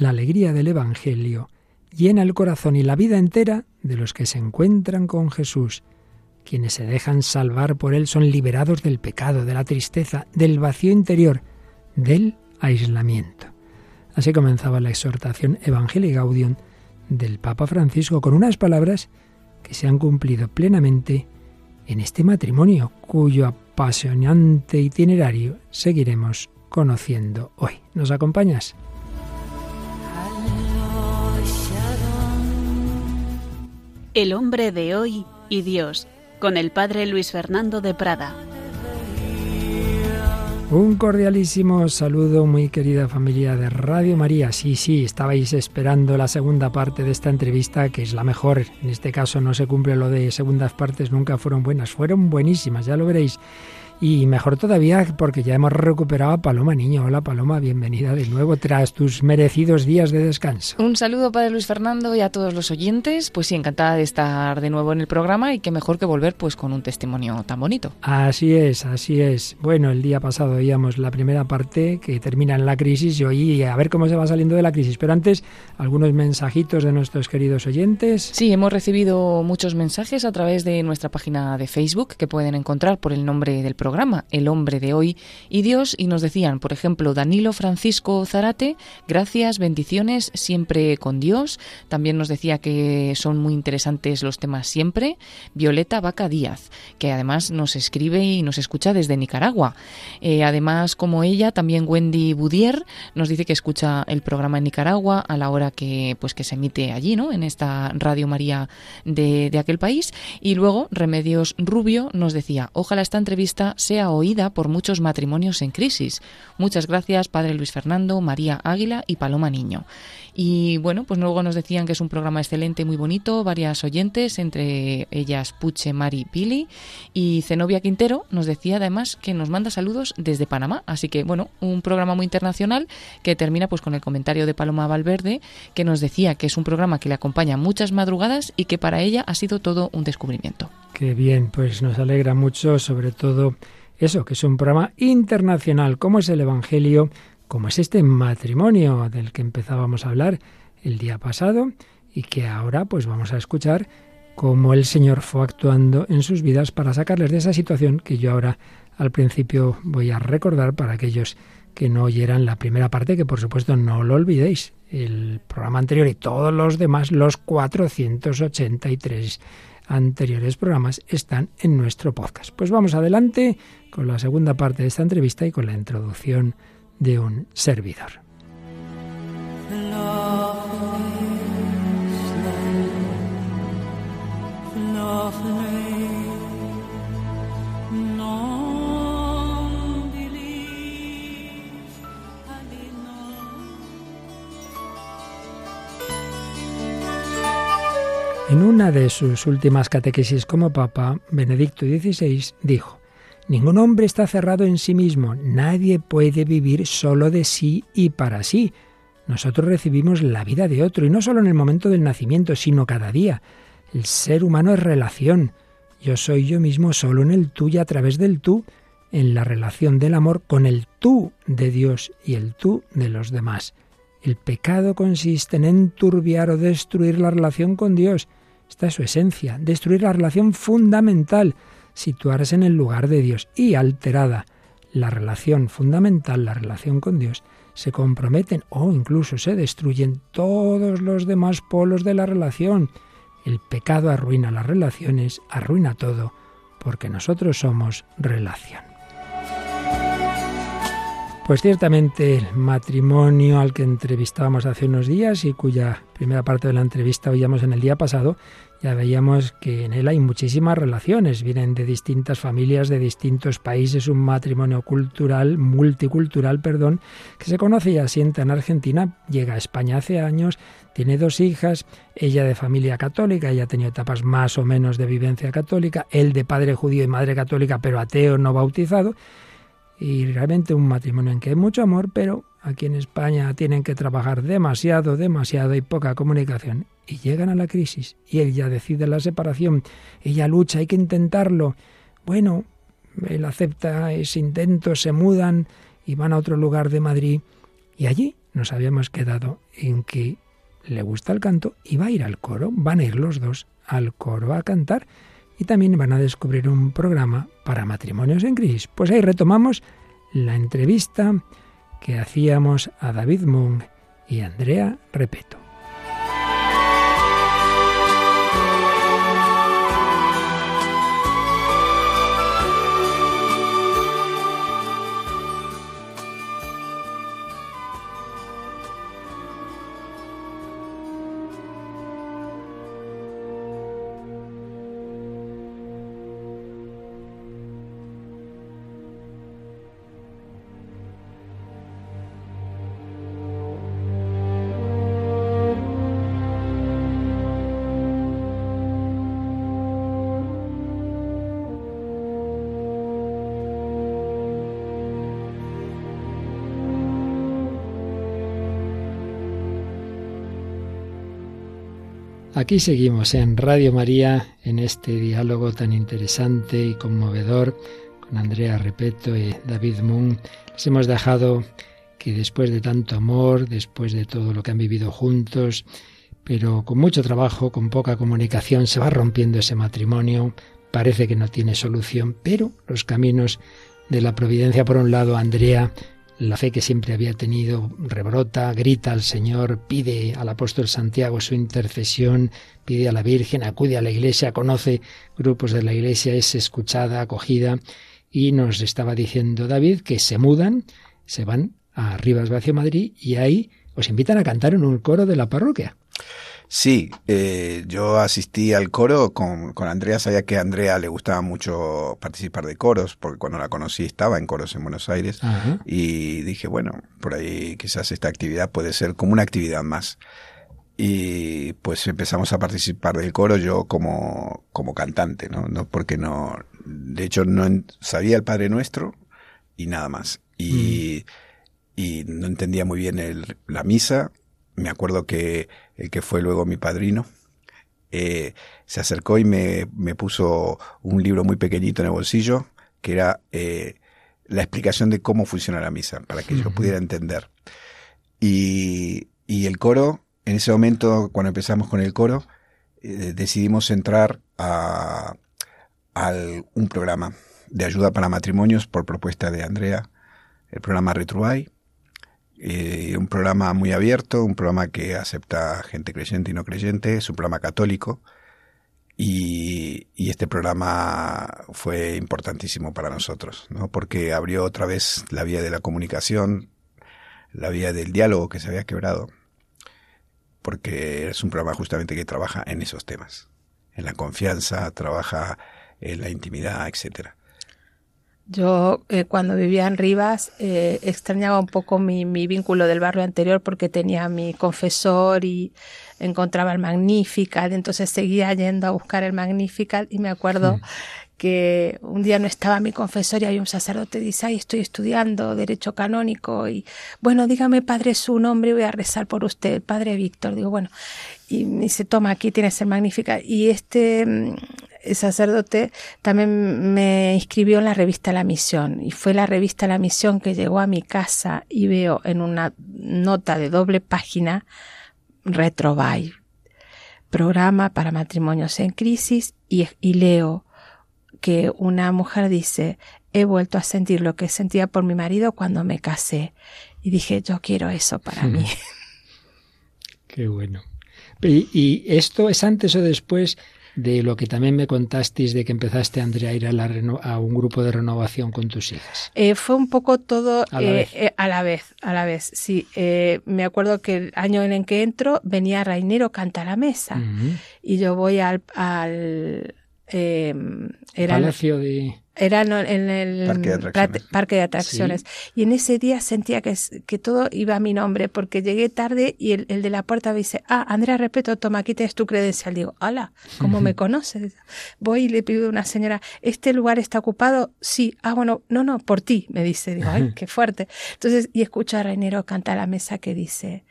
la alegría del Evangelio llena el corazón y la vida entera de los que se encuentran con Jesús. Quienes se dejan salvar por Él son liberados del pecado, de la tristeza, del vacío interior, del aislamiento. Así comenzaba la exhortación Evangelii Gaudium del Papa Francisco con unas palabras que se han cumplido plenamente en este matrimonio cuyo apasionante itinerario seguiremos conociendo hoy. ¿Nos acompañas? El hombre de hoy y Dios, con el padre Luis Fernando de Prada. Un cordialísimo saludo, muy querida familia de Radio María. Sí, sí, estabais esperando la segunda parte de esta entrevista, que es la mejor. En este caso no se cumple lo de segundas partes, nunca fueron buenas, fueron buenísimas, ya lo veréis. Y mejor todavía porque ya hemos recuperado a Paloma Niño. Hola Paloma, bienvenida de nuevo tras tus merecidos días de descanso. Un saludo Padre Luis Fernando y a todos los oyentes. Pues sí, encantada de estar de nuevo en el programa y qué mejor que volver pues con un testimonio tan bonito. Así es, así es. Bueno, el día pasado veíamos la primera parte que termina en la crisis y hoy a ver cómo se va saliendo de la crisis. Pero antes, algunos mensajitos de nuestros queridos oyentes. Sí, hemos recibido muchos mensajes a través de nuestra página de Facebook que pueden encontrar por el nombre del programa El hombre de hoy y Dios, y nos decían, por ejemplo, Danilo Francisco Zarate, gracias, bendiciones, siempre con Dios. También nos decía que son muy interesantes los temas siempre. Violeta Vaca Díaz, que además nos escribe y nos escucha desde Nicaragua. Eh, además, como ella, también Wendy Budier nos dice que escucha el programa en Nicaragua a la hora que, pues, que se emite allí, ¿no? En esta Radio María de, de aquel país. Y luego, Remedios Rubio nos decía, ojalá esta entrevista sea oída por muchos matrimonios en crisis. Muchas gracias, Padre Luis Fernando, María Águila y Paloma Niño. Y bueno, pues luego nos decían que es un programa excelente, muy bonito, varias oyentes, entre ellas Puche, Mari, Pili y Zenobia Quintero nos decía además que nos manda saludos desde Panamá. Así que bueno, un programa muy internacional que termina pues con el comentario de Paloma Valverde que nos decía que es un programa que le acompaña muchas madrugadas y que para ella ha sido todo un descubrimiento. Qué bien, pues nos alegra mucho, sobre todo eso, que es un programa internacional, como es el Evangelio, como es este matrimonio del que empezábamos a hablar el día pasado y que ahora pues vamos a escuchar cómo el Señor fue actuando en sus vidas para sacarles de esa situación que yo ahora al principio voy a recordar para aquellos que no oyeran la primera parte, que por supuesto no lo olvidéis, el programa anterior y todos los demás, los 483 anteriores programas están en nuestro podcast. Pues vamos adelante con la segunda parte de esta entrevista y con la introducción de un servidor. En una de sus últimas catequesis como Papa, Benedicto XVI dijo, Ningún hombre está cerrado en sí mismo, nadie puede vivir solo de sí y para sí. Nosotros recibimos la vida de otro, y no solo en el momento del nacimiento, sino cada día. El ser humano es relación. Yo soy yo mismo solo en el tú y a través del tú, en la relación del amor con el tú de Dios y el tú de los demás. El pecado consiste en enturbiar o destruir la relación con Dios, esta es su esencia, destruir la relación fundamental, situarse en el lugar de Dios y alterada la relación fundamental, la relación con Dios, se comprometen o incluso se destruyen todos los demás polos de la relación. El pecado arruina las relaciones, arruina todo, porque nosotros somos relación. Pues ciertamente el matrimonio al que entrevistábamos hace unos días y cuya primera parte de la entrevista oíamos en el día pasado, ya veíamos que en él hay muchísimas relaciones, vienen de distintas familias, de distintos países, un matrimonio cultural, multicultural, perdón, que se conoce y asienta en Argentina, llega a España hace años, tiene dos hijas, ella de familia católica, ella ha tenido etapas más o menos de vivencia católica, él de padre judío y madre católica, pero ateo no bautizado, y realmente un matrimonio en que hay mucho amor, pero aquí en España tienen que trabajar demasiado, demasiado y poca comunicación. Y llegan a la crisis y él ya decide la separación, ella lucha, hay que intentarlo. Bueno, él acepta ese intento, se mudan y van a otro lugar de Madrid y allí, nos habíamos quedado en que le gusta el canto y va a ir al coro, van a ir los dos al coro a cantar y también van a descubrir un programa para matrimonios en crisis. Pues ahí retomamos la entrevista que hacíamos a David Moon y Andrea Repeto. Aquí seguimos en Radio María, en este diálogo tan interesante y conmovedor con Andrea Repeto y David Moon. Les hemos dejado que después de tanto amor, después de todo lo que han vivido juntos, pero con mucho trabajo, con poca comunicación, se va rompiendo ese matrimonio, parece que no tiene solución, pero los caminos de la providencia, por un lado, Andrea la fe que siempre había tenido rebrota, grita al Señor, pide al apóstol Santiago su intercesión, pide a la Virgen, acude a la iglesia, conoce grupos de la iglesia, es escuchada, acogida, y nos estaba diciendo David que se mudan, se van a Rivas Vacio Madrid y ahí os invitan a cantar en un coro de la parroquia. Sí, eh, yo asistí al coro con, con Andrea, sabía que a Andrea le gustaba mucho participar de coros, porque cuando la conocí estaba en coros en Buenos Aires, y dije, bueno, por ahí quizás esta actividad puede ser como una actividad más. Y pues empezamos a participar del coro yo como, como cantante, ¿no? no porque no, de hecho no sabía el Padre Nuestro y nada más. Y, mm. y no entendía muy bien el, la misa, me acuerdo que el que fue luego mi padrino, eh, se acercó y me, me, puso un libro muy pequeñito en el bolsillo, que era eh, la explicación de cómo funciona la misa, para que yo pudiera entender. Y, y, el coro, en ese momento, cuando empezamos con el coro, eh, decidimos entrar a, a, un programa de ayuda para matrimonios por propuesta de Andrea, el programa Retruay, eh, un programa muy abierto, un programa que acepta gente creyente y no creyente, es un programa católico. Y, este programa fue importantísimo para nosotros, ¿no? porque abrió otra vez la vía de la comunicación, la vía del diálogo que se había quebrado, porque es un programa justamente que trabaja en esos temas, en la confianza, trabaja en la intimidad, etcétera. Yo eh, cuando vivía en Rivas eh, extrañaba un poco mi, mi, vínculo del barrio anterior porque tenía mi confesor y encontraba el Magnificat, entonces seguía yendo a buscar el Magnificat y me acuerdo que un día no estaba mi confesor y había un sacerdote dice, ay, estoy estudiando derecho canónico y bueno, dígame padre su nombre y voy a rezar por usted, padre Víctor. Digo, bueno, y me dice, toma, aquí tienes el Magnificat. Y este mm, sacerdote también me inscribió en la revista La Misión y fue la revista La Misión que llegó a mi casa y veo en una nota de doble página Retrobay, programa para matrimonios en crisis y, leo que una mujer dice he vuelto a sentir lo que sentía por mi marido cuando me casé y dije yo quiero eso para mí. Qué bueno. ¿Y, esto es antes o después de lo que también me contasteis de que empezaste, Andrea, a ir a, la a un grupo de renovación con tus hijas. Eh, fue un poco todo a la, eh, vez. Eh, a la vez. a la vez, sí. me acuerdo que el año en el que entro venía Rainero Canta a la Mesa y yo voy al... al era Palacio de era en el parque de atracciones. Y en ese día sentía que, que todo iba a mi nombre, porque llegué tarde y el, de la puerta me dice, ah, Andrea Repeto, toma, aquí tienes tu credencial. Digo, hola, ¿cómo me conoces? Voy y le pido a una señora, ¿este lugar está ocupado? Sí. Ah, bueno, no, no, por ti, me dice. Digo, ay, qué fuerte. Entonces, y escucho a Rainero cantar a la mesa que dice,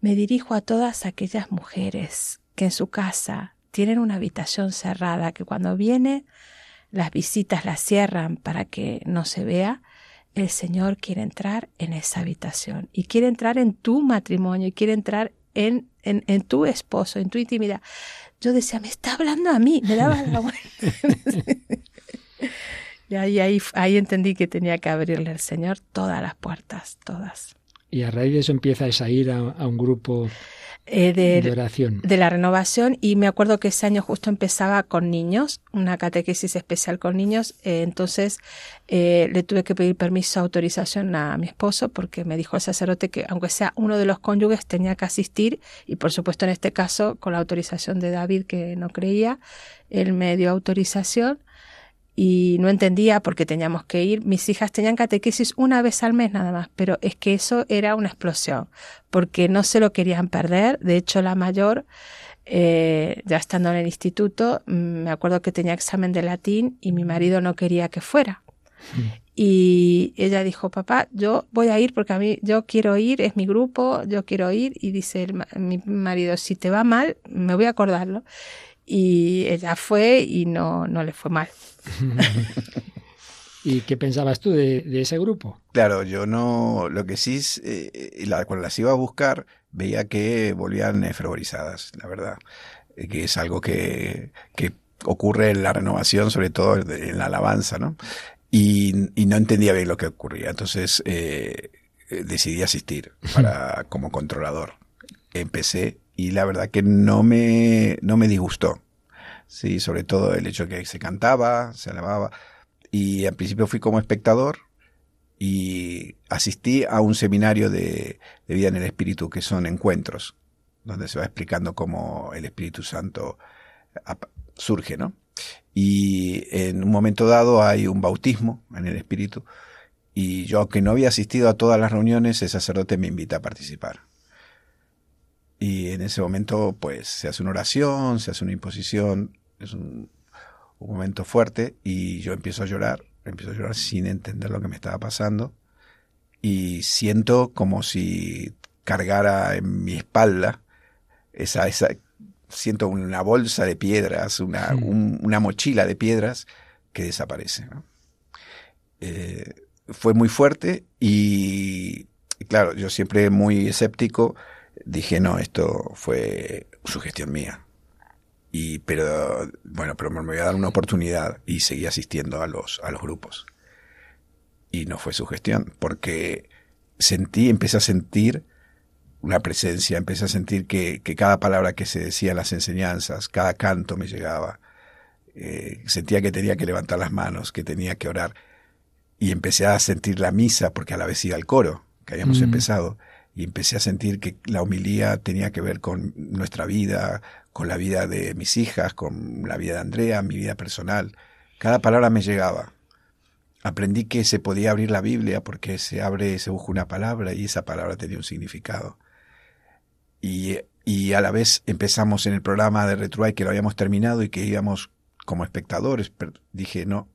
me dirijo a todas aquellas mujeres que en su casa tienen una habitación cerrada, que cuando viene las visitas las cierran para que no se vea el Señor quiere entrar en esa habitación y quiere entrar en tu matrimonio y quiere entrar en, en, en tu esposo, en tu intimidad. Yo decía, me está hablando a mí, me daba la vuelta. y ahí, ahí, ahí entendí que tenía que abrirle al Señor todas las puertas, todas. Y a raíz de eso empiezas a ir a, a un grupo eh, de, de, oración. de la renovación y me acuerdo que ese año justo empezaba con niños, una catequesis especial con niños, eh, entonces eh, le tuve que pedir permiso, autorización a mi esposo porque me dijo el sacerdote que aunque sea uno de los cónyuges tenía que asistir y por supuesto en este caso con la autorización de David que no creía, él me dio autorización y no entendía por qué teníamos que ir. Mis hijas tenían catequesis una vez al mes nada más, pero es que eso era una explosión, porque no se lo querían perder. De hecho, la mayor, eh, ya estando en el instituto, mm, me acuerdo que tenía examen de latín y mi marido no quería que fuera. Y ella dijo, papá, yo voy a ir porque a mí, yo quiero ir, es mi grupo, yo quiero ir. Y dice el, mi marido, si te va mal, me voy a acordarlo. Y ella fue y no, no le fue mal. ¿Y qué pensabas tú de, de, ese grupo? Claro, yo no, lo que sí, eh, la, cuando las iba a buscar, veía que volvían fervorizadas, la verdad, eh, que es algo que, que ocurre en la renovación, sobre todo en la alabanza, ¿no? Y, y no entendía bien lo que ocurría, entonces eh, decidí asistir para, como controlador. Empecé y la verdad que no me, no me disgustó. Sí, sobre todo el hecho que se cantaba, se alababa. Y al principio fui como espectador y asistí a un seminario de, de vida en el Espíritu, que son encuentros, donde se va explicando cómo el Espíritu Santo surge, ¿no? Y en un momento dado hay un bautismo en el Espíritu, y yo, aunque no había asistido a todas las reuniones, el sacerdote me invita a participar. Y en ese momento, pues, se hace una oración, se hace una imposición, es un, un, momento fuerte y yo empiezo a llorar, empiezo a llorar sin entender lo que me estaba pasando y siento como si cargara en mi espalda esa, esa siento una bolsa de piedras, una, un, una mochila de piedras que desaparece. ¿no? Eh, fue muy fuerte y, claro, yo siempre muy escéptico, dije, no, esto fue sugestión mía y pero bueno pero me voy a dar una oportunidad y seguí asistiendo a los a los grupos. Y no fue su gestión porque sentí empecé a sentir una presencia empecé a sentir que, que cada palabra que se decía en las enseñanzas cada canto me llegaba. Eh, sentía que tenía que levantar las manos que tenía que orar. Y empecé a sentir la misa porque a la vez iba al coro que habíamos mm. empezado y empecé a sentir que la homilía tenía que ver con nuestra vida, con la vida de mis hijas, con la vida de Andrea, mi vida personal. Cada palabra me llegaba. Aprendí que se podía abrir la Biblia porque se abre, se busca una palabra y esa palabra tenía un significado. Y, y a la vez empezamos en el programa de Retruay que lo habíamos terminado y que íbamos como espectadores. Dije, no,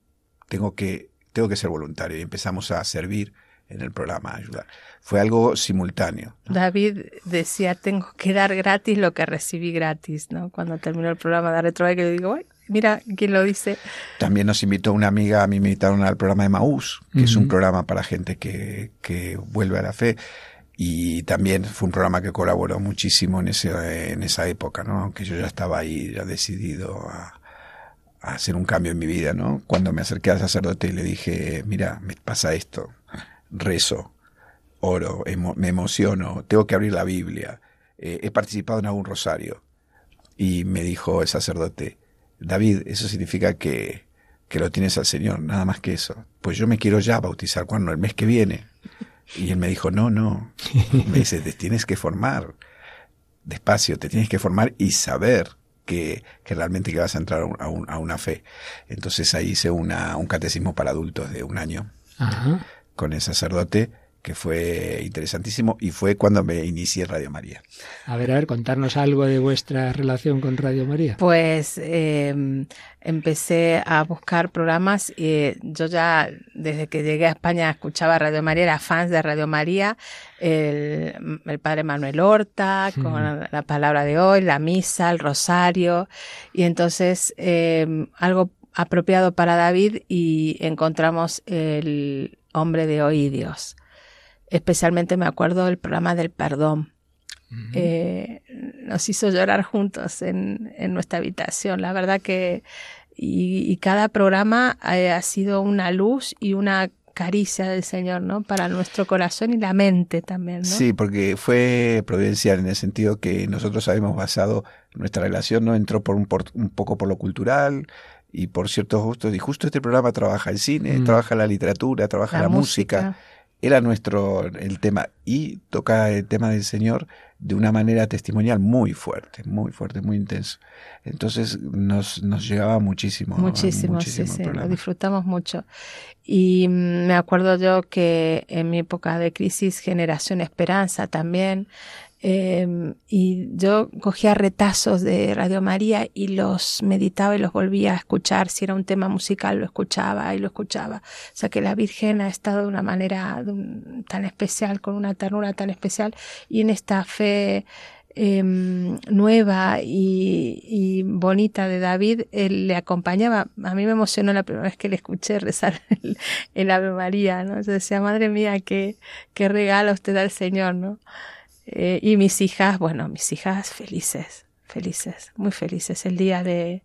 tengo que, tengo que ser voluntario y empezamos a servir en el programa ayudar. Fue algo simultáneo. ¿no? David decía, tengo que dar gratis lo que recibí gratis, ¿no? Cuando terminó el programa de Retro, que le digo, Ay, mira quién lo dice. También nos invitó una amiga, a mí me invitaron al programa de Maús, que uh -huh. es un programa para gente que, que vuelve a la fe. Y también fue un programa que colaboró muchísimo en, ese, en esa época, ¿no? Aunque yo ya estaba ahí, ya decidido a, a hacer un cambio en mi vida, ¿no? Cuando me acerqué al sacerdote y le dije, mira, me pasa esto, rezo, oro, emo me emociono, tengo que abrir la Biblia, eh, he participado en algún rosario. Y me dijo el sacerdote, David, eso significa que, que lo tienes al Señor, nada más que eso. Pues yo me quiero ya bautizar, ¿cuándo? El mes que viene. Y él me dijo, no, no. Me dice, te tienes que formar despacio, te tienes que formar y saber que, que realmente que vas a entrar a, un, a una fe. Entonces ahí hice una, un catecismo para adultos de un año. Ajá con el sacerdote, que fue interesantísimo y fue cuando me inicié Radio María. A ver, a ver, contarnos algo de vuestra relación con Radio María. Pues eh, empecé a buscar programas y yo ya desde que llegué a España escuchaba Radio María, era fans de Radio María, el, el padre Manuel Horta, con la palabra de hoy, la misa, el rosario y entonces eh, algo apropiado para David y encontramos el hombre de hoy y Dios. Especialmente me acuerdo del programa del perdón. Eh, nos hizo llorar juntos en, en, nuestra habitación. La verdad que y, cada programa eh, ha sido una luz y una caricia del Señor, ¿no? Para nuestro corazón y la mente también, ¿no? Sí, porque fue providencial en el sentido que nosotros habíamos basado nuestra relación, ¿no? Entró por un, un poco por lo cultural y por ciertos gustos. Y justo este programa trabaja el cine, mm. trabaja la literatura, trabaja la, música. Era nuestro el tema y toca el tema del Señor de una manera testimonial muy fuerte, muy fuerte, muy intenso. Entonces nos, nos llegaba muchísimo. Muchísimo, sí, sí, lo disfrutamos mucho. Y me acuerdo yo que en mi época de crisis, Generación Esperanza también, eh, y yo cogía retazos de Radio María y los meditaba y los volvía a escuchar. Si era un tema musical, lo escuchaba y lo escuchaba. O sea que la Virgen ha estado de una manera tan especial, con una ternura tan especial, y en esta fe eh, nueva y, bonita de David, él le acompañaba. A mí me emocionó la primera vez que le escuché rezar el, el Ave María, ¿no? Yo decía, madre mía, qué, qué regalo usted da al Señor, ¿no? Eh, y mis hijas, bueno, mis hijas felices, felices, muy felices. El día de,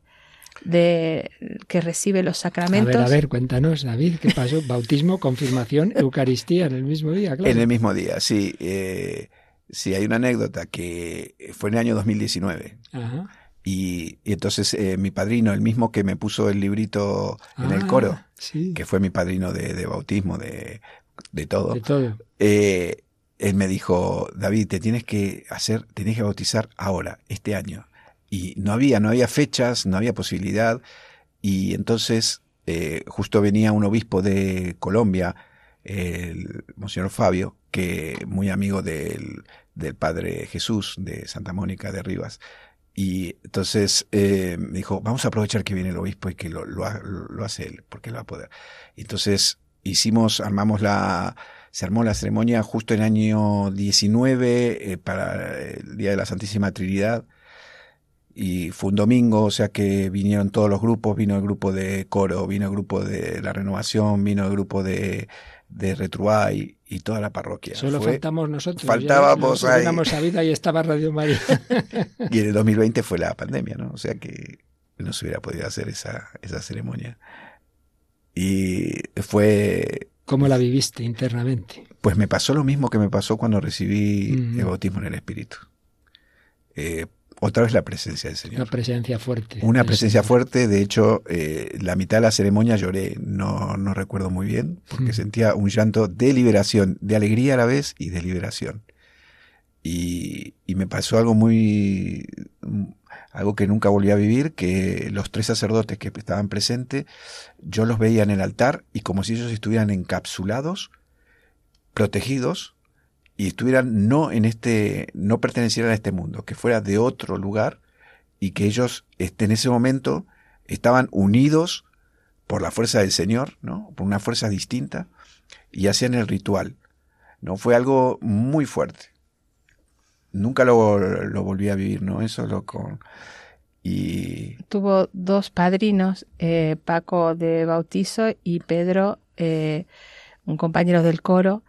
de que recibe los sacramentos. A ver, a ver, cuéntanos, David, ¿qué pasó? Bautismo, confirmación, Eucaristía en el mismo día, claro. En el mismo día, sí. Eh, sí, hay una anécdota que fue en el año 2019. Ajá. Y, y, entonces eh, mi padrino, el mismo que me puso el librito en el coro, ah, sí. que fue mi padrino de, de bautismo, de, de todo, de todo. Eh, él me dijo, David, te tienes que hacer, tienes que bautizar ahora, este año. Y no había, no había fechas, no había posibilidad. Y entonces, eh, justo venía un obispo de Colombia, el Monseñor Fabio, que muy amigo del, del Padre Jesús de Santa Mónica de Rivas. Y entonces eh, me dijo, vamos a aprovechar que viene el obispo y que lo, lo, lo hace él, porque él va a poder. Entonces hicimos, armamos la, se armó la ceremonia justo en el año 19 eh, para el Día de la Santísima Trinidad y fue un domingo, o sea que vinieron todos los grupos, vino el grupo de coro, vino el grupo de la renovación, vino el grupo de, de Retruay y toda la parroquia. Solo faltamos nosotros. Faltábamos ahí. vida y estaba Radio María. y en el 2020 fue la pandemia, ¿no? O sea que no se hubiera podido hacer esa, esa ceremonia. Y fue ¿Cómo la viviste internamente? Pues me pasó lo mismo que me pasó cuando recibí el bautismo en el Espíritu. Eh, otra vez la presencia del Señor. Una presencia fuerte. Una presencia fuerte, de hecho, eh, la mitad de la ceremonia lloré, no, no recuerdo muy bien, porque sentía un llanto de liberación, de alegría a la vez y de liberación. Y, y me pasó algo muy, algo que nunca volví a vivir, que los tres sacerdotes que estaban presentes, yo los veía en el altar y como si ellos estuvieran encapsulados, protegidos, y estuvieran no en este, no pertenecieran a este mundo, que fuera de otro lugar y que ellos este, en ese momento estaban unidos por la fuerza del Señor, ¿no? Por una fuerza distinta y hacían el ritual. ¿No? Fue algo muy fuerte nunca lo, lo volví a vivir, ¿no? Eso lo con... Y... Tuvo dos padrinos, eh, Paco de bautizo y Pedro, eh, un compañero del coro,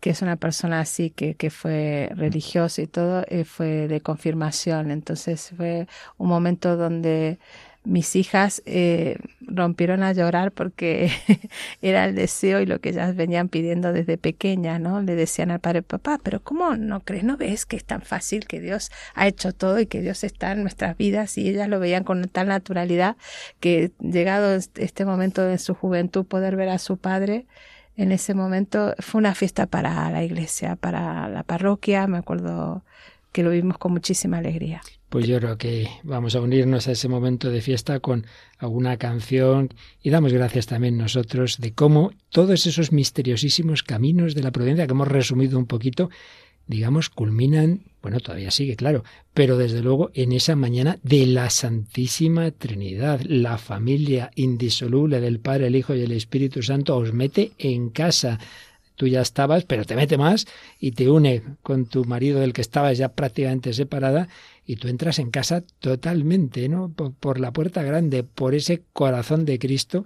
que es una persona así que, que fue religiosa y todo, eh, fue de confirmación. Entonces fue un momento donde mis hijas eh, rompieron a llorar porque era el deseo y lo que ellas venían pidiendo desde pequeña, ¿no? Le decían al padre, papá, pero ¿cómo no crees, no ves que es tan fácil que Dios ha hecho todo y que Dios está en nuestras vidas? Y ellas lo veían con tal naturalidad que llegado este momento de su juventud poder ver a su padre, en ese momento fue una fiesta para la iglesia, para la parroquia, me acuerdo que lo vimos con muchísima alegría. Pues yo creo que vamos a unirnos a ese momento de fiesta con alguna canción y damos gracias también nosotros de cómo todos esos misteriosísimos caminos de la providencia que hemos resumido un poquito, digamos, culminan, bueno, todavía sigue, claro, pero desde luego en esa mañana de la Santísima Trinidad, la familia indisoluble del Padre, el Hijo y el Espíritu Santo os mete en casa. Tú ya estabas, pero te mete más y te une con tu marido del que estabas ya prácticamente separada y tú entras en casa totalmente, ¿no? Por, la puerta grande, por ese corazón de Cristo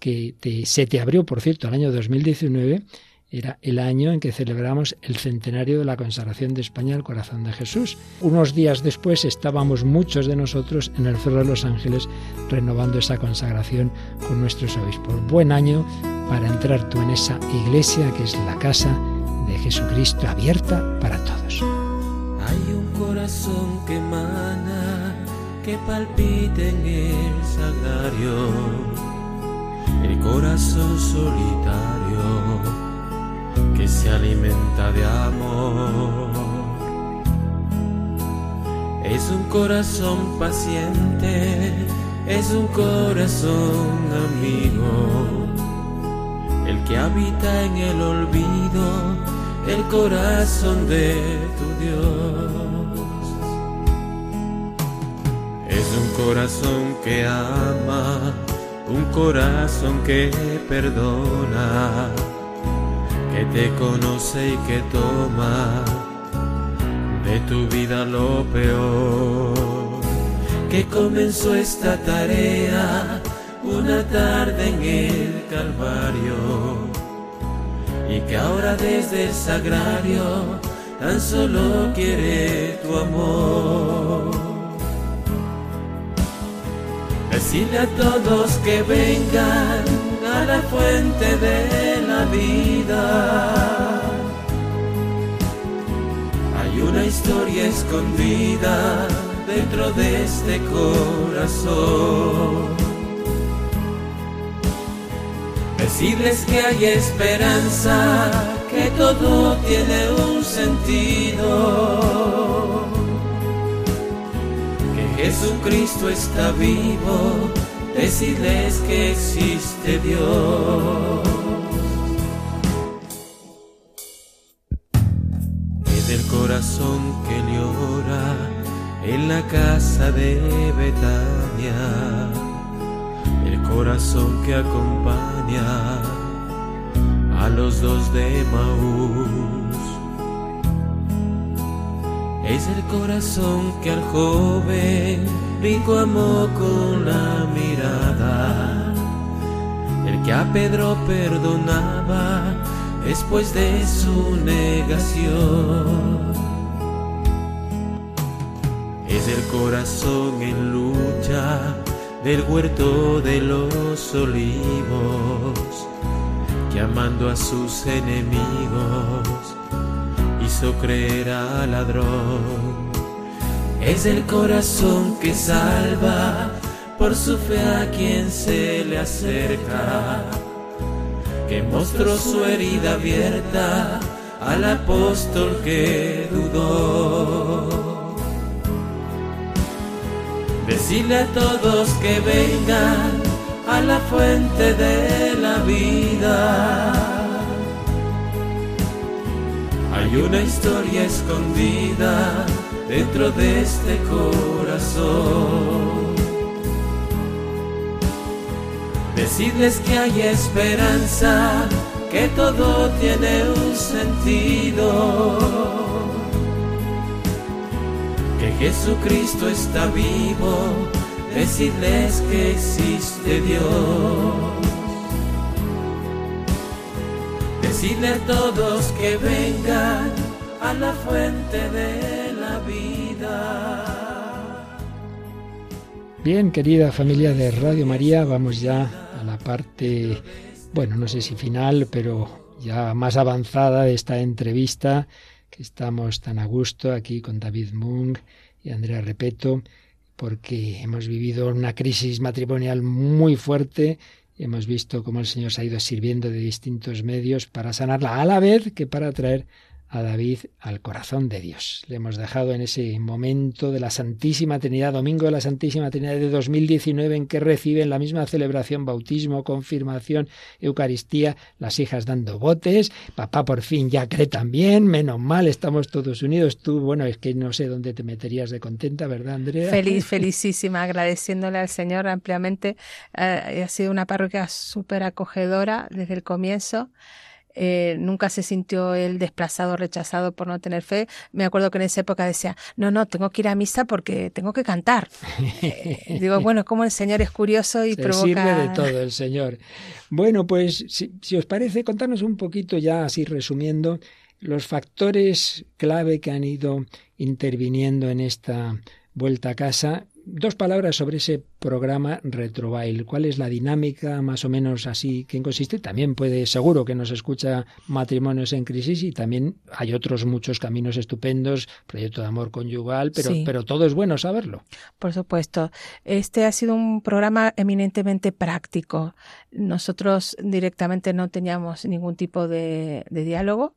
que se te abrió, por cierto, el año 2019, era el año en que celebramos el centenario de la consagración de España al corazón de Jesús. Unos días después estábamos muchos de nosotros en el Cerro de los Ángeles renovando esa consagración con nuestros obispos. Buen año para entrar tú en esa iglesia que es la casa de Jesucristo abierta para todos. Hay un corazón que emana, que palpita en el sagrario, el corazón solitario que se alimenta de amor. Es un corazón paciente, es un corazón amigo, el que habita en el olvido, el corazón de tu Dios. Corazón que ama, un corazón que perdona que te conoce y que toma de tu vida lo peor, que comenzó esta tarea una tarde en el Calvario y que ahora desde el sagrario tan solo quiere tu amor. Decirle a todos que vengan a la fuente de vida. Hay una historia escondida dentro de este corazón. Decirles que hay esperanza, que todo tiene un sentido. Jesucristo está vivo, decirles que existe Dios. que llora en la casa de Betania, el corazón que acompaña a los dos de Maús. Es el corazón que al joven rico amó con la mirada, el que a Pedro perdonaba después de su negación. el corazón en lucha del huerto de los olivos, que amando a sus enemigos hizo creer al ladrón. Es el corazón que salva por su fe a quien se le acerca, que mostró su herida abierta al apóstol que dudó Decirle a todos que vengan a la fuente de la vida. Hay una historia escondida dentro de este corazón. Decirles que hay esperanza, que todo tiene un sentido Jesucristo está vivo, decirles que existe Dios. A todos que vengan a la fuente de la vida. Bien, querida familia de Radio María, vamos ya a la parte, bueno, no sé si final, pero ya más avanzada de esta entrevista que estamos tan a gusto aquí con David Mung y Andrea Repeto, porque hemos vivido una crisis matrimonial muy fuerte. Hemos visto cómo el Señor se ha ido sirviendo de distintos medios para sanarla, a la vez que para traer a David al corazón de Dios. Le hemos dejado en ese momento de la Santísima Trinidad, Domingo de la Santísima Trinidad de 2019, en que reciben la misma celebración, bautismo, confirmación, Eucaristía, las hijas dando botes, papá por fin ya cree también, menos mal, estamos todos unidos. Tú, bueno, es que no sé dónde te meterías de contenta, ¿verdad, Andrea? Feliz, felicísima, agradeciéndole al Señor ampliamente. Eh, ha sido una parroquia súper acogedora desde el comienzo eh, nunca se sintió él desplazado, rechazado por no tener fe. Me acuerdo que en esa época decía, no, no, tengo que ir a misa porque tengo que cantar. Eh, digo, bueno, como el Señor es curioso y se provoca... sirve de todo el Señor. Bueno, pues si, si os parece, contarnos un poquito ya así resumiendo los factores clave que han ido interviniendo en esta vuelta a casa dos palabras sobre ese programa Retrobail. ¿Cuál es la dinámica más o menos así que consiste? También puede, seguro que nos escucha matrimonios en crisis y también hay otros muchos caminos estupendos, proyecto de amor conyugal, pero, pero todo es bueno saberlo. Por supuesto. Este ha sido un programa eminentemente práctico. Nosotros directamente no teníamos ningún tipo de, de diálogo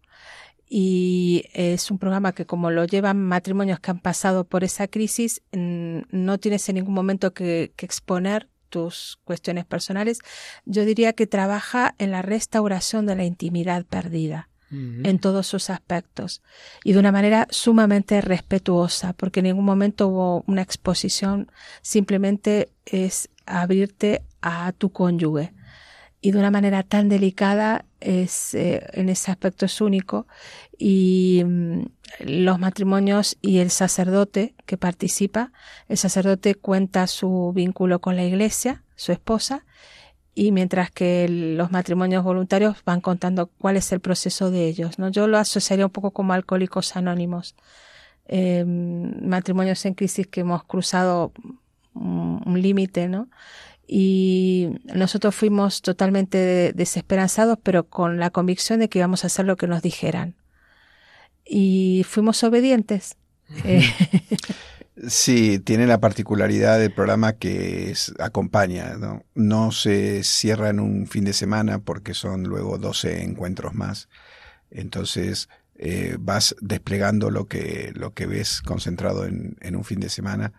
y es un programa que como lo llevan matrimonios que han pasado por esa crisis, no tienes en ningún momento que, exponer tus cuestiones personales. Yo diría que trabaja en la restauración de la intimidad perdida en todos sus aspectos y de una manera sumamente respetuosa, porque en ningún momento hubo una exposición, simplemente es abrirte a tu cónyuge y de una manera tan delicada es eh, en ese aspecto es único. Y mm, los matrimonios y el sacerdote que participa el sacerdote cuenta su vínculo con la iglesia su esposa y mientras que los matrimonios voluntarios van contando cuál es el proceso de ellos no yo lo asociaría un poco como alcohólicos anónimos. Em, matrimonios en crisis que hemos cruzado un límite no y nosotros fuimos totalmente desesperanzados, pero con la convicción de que íbamos a hacer lo que nos dijeran. Y fuimos obedientes. Sí, tiene la particularidad del programa que acompaña, ¿no? no se cierra en un fin de semana porque son luego 12 encuentros más. Entonces eh, vas desplegando lo que, lo que ves concentrado en, en un fin de semana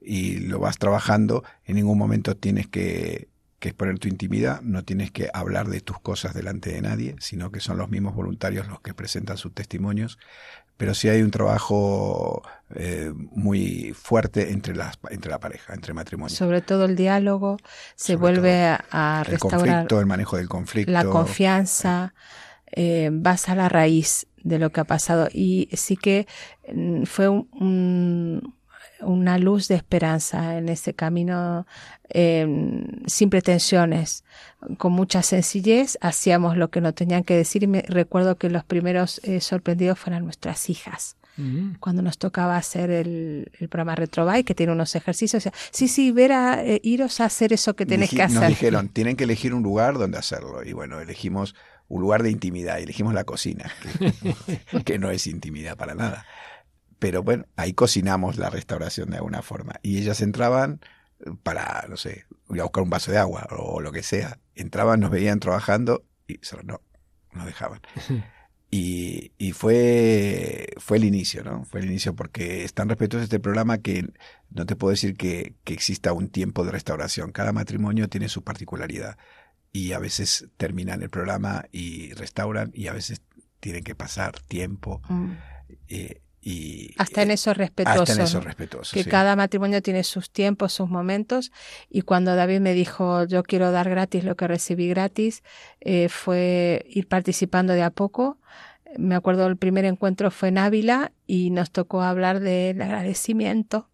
y lo vas trabajando, en ningún momento tienes que, exponer tu intimidad, no tienes que hablar de tus cosas delante de nadie, sino que son los mismos voluntarios los que presentan sus testimonios, pero sí hay un trabajo eh, muy fuerte entre, las, entre la pareja, entre matrimonio. Sobre todo el diálogo, se vuelve a, restaurar. El conflicto, el manejo del conflicto. La confianza, eh, vas a la raíz de lo que ha pasado. Y sí que mm, fue un una luz de esperanza en ese camino em, sin pretensiones, con mucha sencillez, hacíamos lo que no tenían que decir y me recuerdo que los primeros eh, sorprendidos fueron nuestras hijas. Cuando nos tocaba hacer el, programa Retrobay, que tiene unos ejercicios, sí, sí, ver a, eh, iros a hacer eso que tenés que hacer. Nos dijeron, tienen que elegir un lugar donde hacerlo. Y bueno, elegimos un lugar de intimidad, elegimos la cocina, que no es intimidad para nada. Pero bueno, ahí cocinamos la restauración de alguna forma. Y ellas entraban para, no sé, ir a buscar un vaso de agua o lo que sea. Entraban, nos veían trabajando y no, no dejaban. Y, y, fue, fue el inicio, ¿no? Fue el inicio porque es tan respetuoso este programa que no te puedo decir que, que, exista un tiempo de restauración. Cada matrimonio tiene su particularidad y a veces terminan el programa y restauran y a veces tienen que pasar tiempo. Mm. Eh, y, hasta en eso respetuoso. Hasta en. Que cada matrimonio tiene sus tiempos, sus momentos. Y cuando David me dijo, yo quiero dar gratis lo que recibí gratis, eh, fue ir participando de a poco. Me acuerdo el primer encuentro fue en Ávila y nos tocó hablar del agradecimiento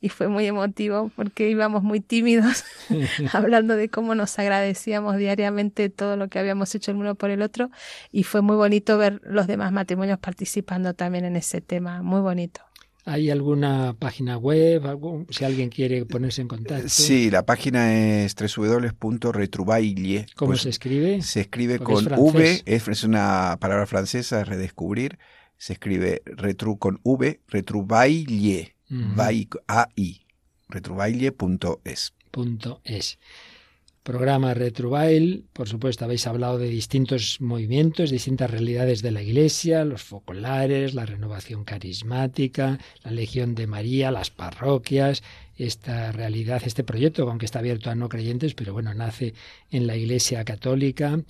y fue muy emotivo porque íbamos muy tímidos hablando de cómo nos agradecíamos diariamente todo lo que habíamos hecho el uno por el otro y fue muy bonito ver los demás matrimonios participando también en ese tema, muy bonito. ¿Hay alguna página web, si alguien quiere ponerse en contacto? Sí, la página es www.retrouvaille. ¿Cómo pues se escribe? Se escribe con V, es, una palabra francesa, es redescubrir. Se escribe retru con V, retrouvaille retrubaile.es. es. Programa Retrubail, por supuesto, habéis hablado de distintos movimientos, distintas realidades de la Iglesia, los focolares, la renovación carismática, la Legión de María, las parroquias, esta realidad, este proyecto, aunque está abierto a no creyentes, pero bueno, nace en la Iglesia católica,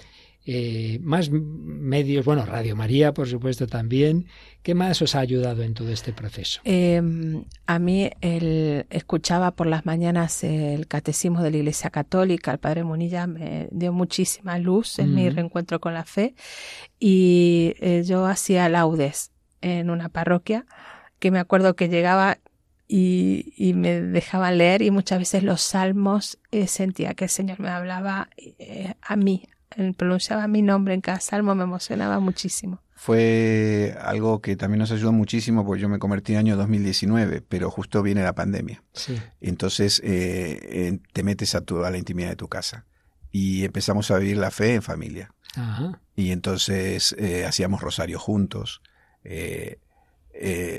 eh, más medios, bueno, Radio María, por supuesto, también. ¿Qué más os ha ayudado en todo este proceso? Em, a mí el, escuchaba por las mañanas el catecismo de la Iglesia Católica, el Padre Munilla me dio muchísima luz en mi reencuentro con la fe y eh, yo hacía laudes en una parroquia que me acuerdo que llegaba y, y, me dejaban leer y muchas veces los salmos eh, sentía que el Señor me hablaba a mí, pronunciaba mi nombre en cada salmo, me emocionaba muchísimo. Fue algo que también nos ayudó muchísimo porque yo me convertí en año 2019, pero justo viene la pandemia. Sí. Entonces eh, te metes a, tu, a la intimidad de tu casa y empezamos a vivir la fe en familia. Ajá. Y entonces eh, hacíamos rosario juntos. Eh,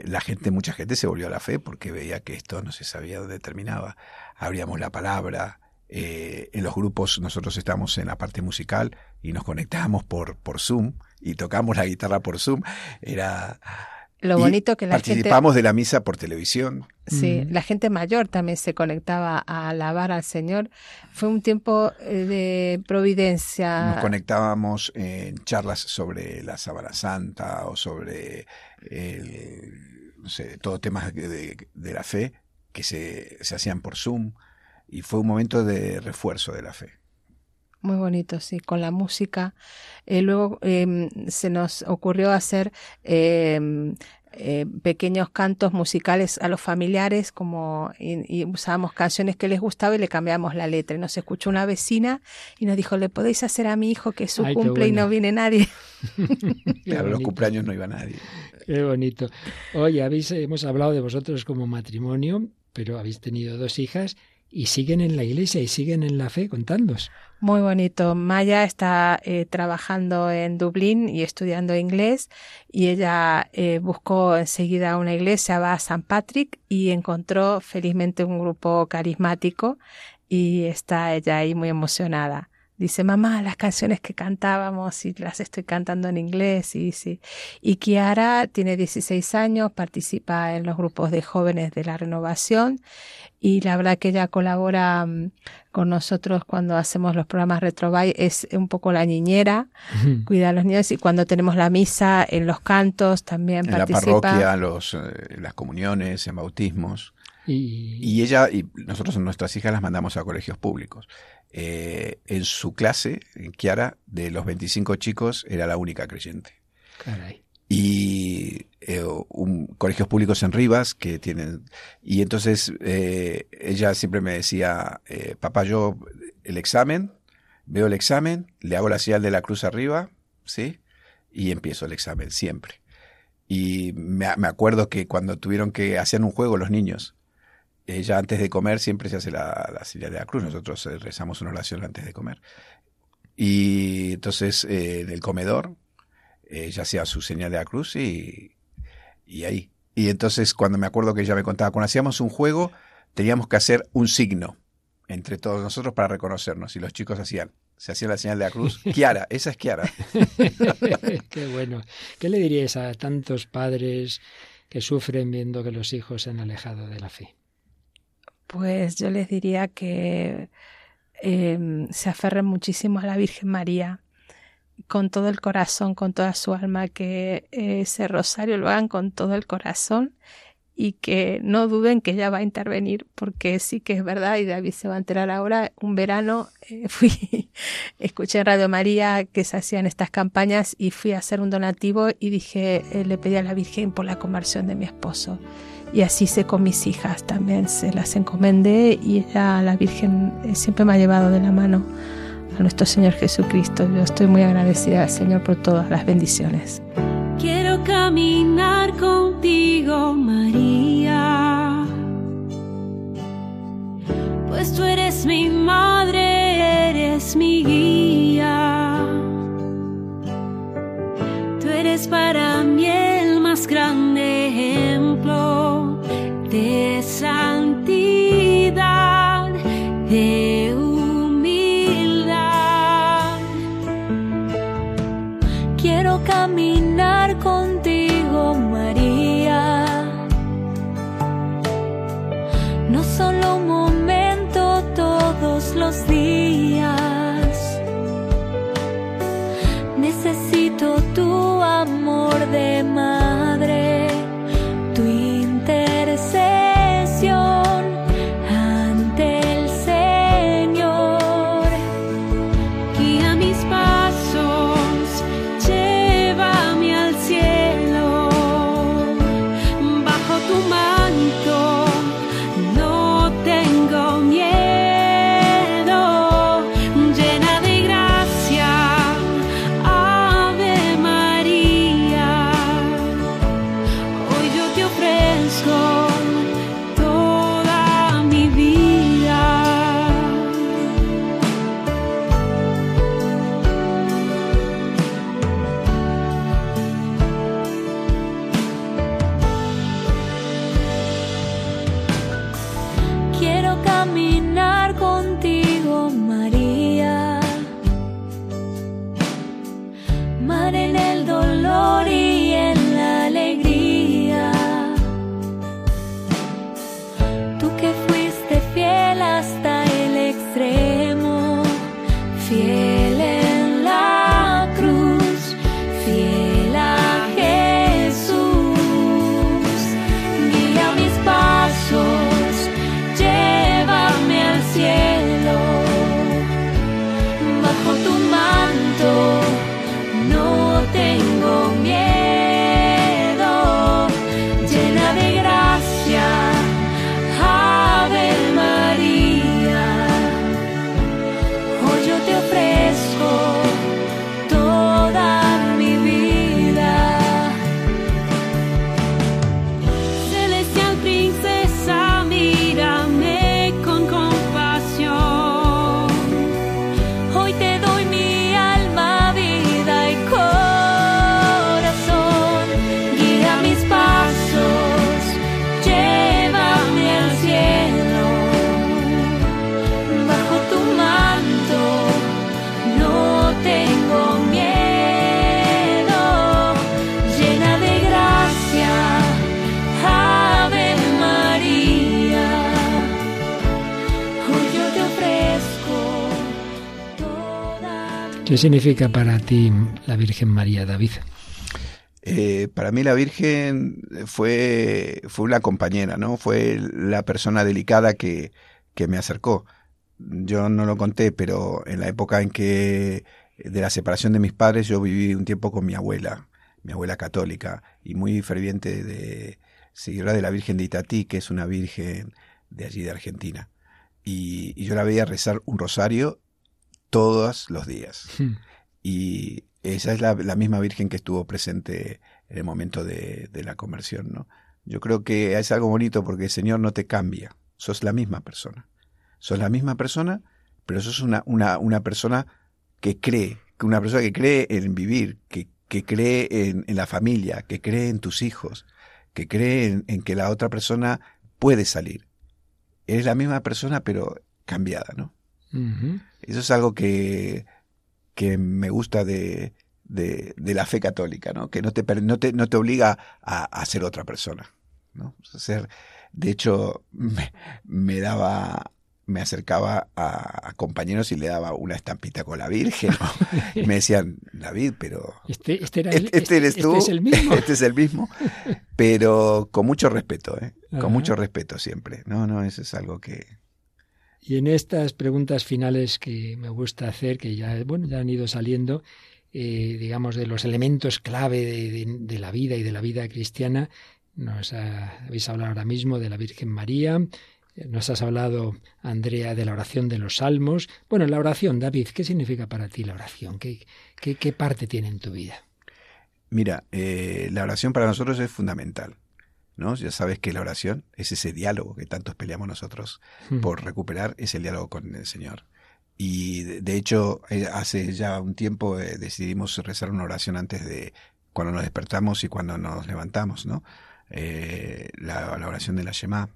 la gente, mucha gente se volvió a la fe porque veía que esto no se sabía dónde terminaba. Abríamos la palabra, eh, en los grupos nosotros estamos en la parte musical y nos conectábamos por, por Zoom y tocamos la guitarra por Zoom. Era lo bonito que la participamos de la misa por televisión. Sí, la gente mayor también se conectaba a alabar al Señor. Fue un tiempo eh, de providencia. Nos conectábamos en charlas sobre la Sábana Santa o sobre no sé, todo temas de, de, la fe que se, se hacían por Zoom y fue un momento de refuerzo de la fe. Muy bonito, sí, con la música. Eh, luego em, se nos ocurrió hacer em, eh, pequeños cantos musicales a los familiares, como y, usábamos canciones que les gustaba y le cambiamos la letra. Y nos escuchó una vecina y nos dijo, ¿le podéis hacer a mi hijo que es su cumple y no viene nadie? claro, los cumpleaños no iba nadie. Qué bonito. Hoy habéis, hemos hablado de vosotros como matrimonio, pero habéis tenido dos hijas y siguen en la iglesia y siguen en la fe, contándos. Muy bonito. Maya está eh, trabajando en Dublín y estudiando inglés y ella eh, buscó enseguida una iglesia, va a San Patrick y encontró felizmente un grupo carismático y está ella ahí muy emocionada. Dice, mamá, las canciones que cantábamos y las estoy cantando en inglés. Y, sí. y Kiara tiene 16 años, participa en los grupos de jóvenes de la renovación y la verdad que ella colabora mm, con nosotros cuando hacemos los programas Retrobay, es un poco la niñera, cuida a los niños y cuando tenemos la misa, en los cantos también en participa. En la parroquia, los, eh, las comuniones, en bautismos. Y... y ella, y nosotros nuestras hijas las mandamos a colegios públicos. Eh, en su clase, en Kiara, de los 25 chicos, era la única creyente. Y eh, un, colegios públicos en Rivas que tienen... Y entonces eh, ella siempre me decía, papá, yo el examen, veo el examen, le hago la señal de la cruz arriba, ¿sí? Y empiezo el examen, siempre. Y me, me acuerdo que cuando tuvieron que hacer un juego los niños, ella antes de comer siempre se hace la, la señal de la cruz, nosotros eh, rezamos una oración antes de comer. Y entonces eh, en el comedor ella hacía su señal de la cruz y, y ahí. Y entonces cuando me acuerdo que ella me contaba, cuando hacíamos un juego, teníamos que hacer un signo entre todos nosotros para reconocernos. Y los chicos hacían, se hacían la señal de la cruz. Kiara, esa es Kiara. Qué bueno. ¿Qué le dirías a tantos padres que sufren viendo que los hijos se han alejado de la fe? Pues yo les diría que em, se aferren muchísimo a la Virgen María con todo el corazón, con toda su alma, que ese rosario lo hagan con todo el corazón y que no duden que ella va a intervenir, porque sí que es verdad, y David se va a enterar ahora, un verano eh, fui, escuché en Radio María que se hacían estas campañas y fui a hacer un donativo y dije, eh, le pedí a la Virgen por la conversión de mi esposo. Y así sé con mis hijas también, se las encomendé y ella, la Virgen, eh, siempre me ha llevado de la mano a nuestro Señor Jesucristo. Yo estoy muy agradecida al Señor por todas las bendiciones. Quiero caminar contigo, María, pues tú eres mi madre, eres mi guía. Tú eres para mí el más grande ejemplo de santidad, de. Quiero caminar contigo, María. No solo un momento, todos los días. Necesito tu amor de ¿Qué significa para ti la Virgen María, David? Eh, para mí la Virgen fue, fue una compañera, ¿no? Fue la persona delicada que, que me acercó. Yo no lo conté, pero en la época en que de la separación de mis padres yo viví un tiempo con mi abuela, mi abuela católica, y muy ferviente de seguidora de la Virgen de Itatí, que es una virgen de allí de Argentina. Y, y yo la veía rezar un rosario todos los días. Y esa es la, la misma Virgen que estuvo presente en el momento de, de la conversión, ¿no? Yo creo que es algo bonito porque el Señor no te cambia, sos la misma persona. Sos la misma persona, pero sos una, una, una persona que cree, una persona que cree en vivir, que, que cree en, en la familia, que cree en tus hijos, que cree en, en que la otra persona puede salir. Eres la misma persona, pero cambiada, ¿no? Eso es algo que, que me gusta de, de, de la fe católica, ¿no? Que no te, no te, no te obliga a, a ser otra persona, ¿no? Ser, de hecho, me, me daba, me acercaba a, a compañeros y le daba una estampita con la Virgen, ¿no? Y me decían, David, pero Este, este era el- este, este eres tú, es el mismo. este es el mismo, pero con mucho respeto, ¿eh? Con mucho respeto siempre. No, no, eso es algo que, Y en estas preguntas finales que me gusta hacer, que ya, bueno, ya han ido saliendo, eh, digamos, de los elementos clave de, la vida y de la vida cristiana, nos ha- habéis hablado ahora mismo de la Virgen María, nos has hablado, Andrea, de la oración de los salmos. Bueno, la oración, David, ¿qué significa para ti la oración? ¿Qué, qué, qué parte tiene en tu vida? Mira, eh, la oración para nosotros es fundamental. ¿No? Ya sabes que la oración es ese diálogo que tantos peleamos nosotros Mm. por recuperar, es el diálogo con el Señor. Y de, de hecho, eh, hace ya un tiempo eh, decidimos rezar una oración antes de cuando nos despertamos y cuando nos levantamos, ¿no? Eh, la, la oración de la Shema.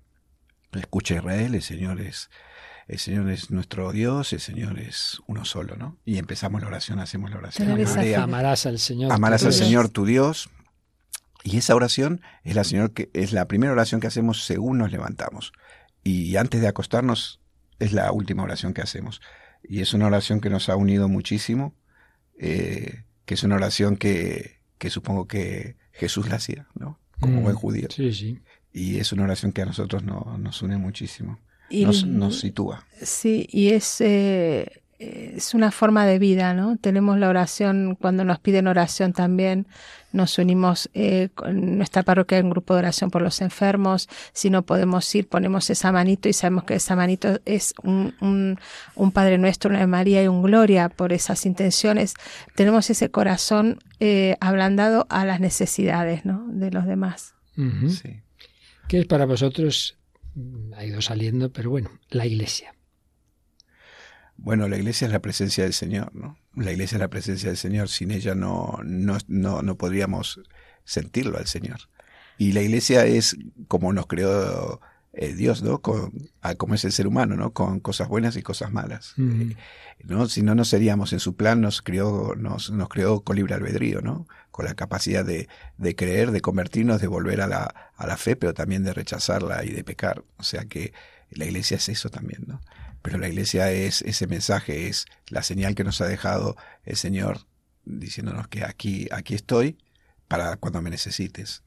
Escucha Israel, el Señor es el Señor es nuestro Dios, el Señor es uno solo, ¿no? Y empezamos la oración, hacemos la oración. Amarás al Señor. Amarás al. Señor tu Dios. Y esa oración es la, señor que, es la primera oración que hacemos según nos levantamos. Y antes de acostarnos es la última oración que hacemos. Y es una oración que nos ha unido muchísimo, eh, que es una oración que, que supongo que Jesús la hacía, ¿no? Como Mm, buen judío. Sí, sí. Y es una oración que a nosotros no- nos une muchísimo. Y Nos, nos sitúa. Sí, y es, eh, es una forma de vida, ¿no? Tenemos la oración, cuando nos piden oración también, nos unimos eh, con nuestra parroquia en grupo de oración por los enfermos. Si no podemos ir, ponemos esa manito y sabemos que esa manito es un, un, un Padre Nuestro, una María y un Gloria por esas intenciones. Tenemos ese corazón eh, ablandado a las necesidades, ¿no? De los demás. Sí. ¿Qué es para vosotros? Ha ido saliendo, pero bueno, la iglesia. Bueno, la iglesia es la presencia del Señor, ¿no? La iglesia es la presencia del Señor. Sin ella no, no, no, no podríamos sentirlo al Señor. Y la iglesia es como nos creó eh, Dios, ¿no? Con, como es el ser humano, ¿no? Con cosas buenas y cosas malas. Eh, ¿no? Si no, no seríamos en su plan, nos creó, nos, nos creó con libre albedrío, ¿no? Con la capacidad de, de creer, de convertirnos, de volver a la, a la fe, pero también de rechazarla y de pecar. O sea que la iglesia es eso también, ¿no? Pero la iglesia es ese mensaje, es la señal que nos ha dejado el Señor diciéndonos que aquí, aquí estoy para cuando me necesites.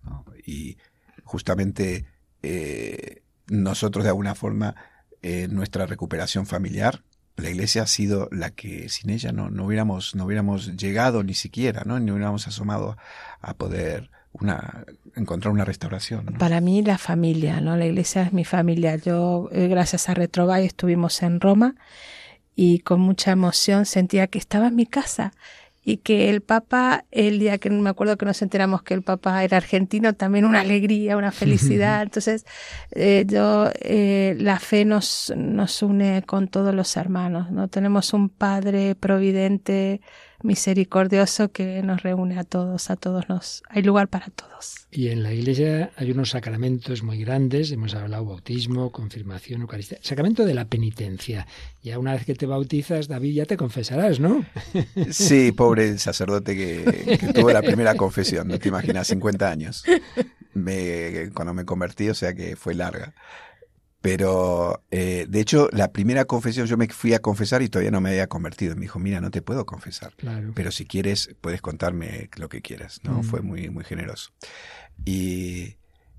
Y justamente eh, nosotros de alguna forma, en nuestra recuperación familiar, la iglesia ha sido la que sin ella no, no, hubiéramos, no hubiéramos llegado ni siquiera, ¿no? ni hubiéramos asomado a poder una, encontrar una restauración. Para mí la familia, ¿no? La iglesia es mi familia. Yo, eh, gracias a Retrovay, estuvimos en Roma y con mucha emoción sentía que estaba en mi casa y que el Papa, el día que me acuerdo que nos enteramos que el Papa era argentino, también una alegría, una felicidad. Entonces, eh, yo, eh, la fe nos, nos une con todos los hermanos, ¿no? Tenemos un Padre providente, misericordioso que nos reúne a todos, a todos nos, hay lugar para todos. Y en la iglesia hay unos sacramentos muy grandes, hemos hablado bautismo, confirmación, Eucaristía, sacramento de la penitencia. Ya una vez que te bautizas, David, ya te confesarás, ¿no? Sí, pobre sacerdote que, que tuvo la primera confesión, no te imaginas, 50 años. Me, cuando me convertí, o sea que fue larga. Pero, eh, de hecho, la primera confesión, yo me fui a confesar y todavía no me había convertido. Me dijo, mira, no te puedo confesar. Pero si quieres, puedes contarme lo que quieras. ¿no? Mm. Fue muy, muy generoso. Y,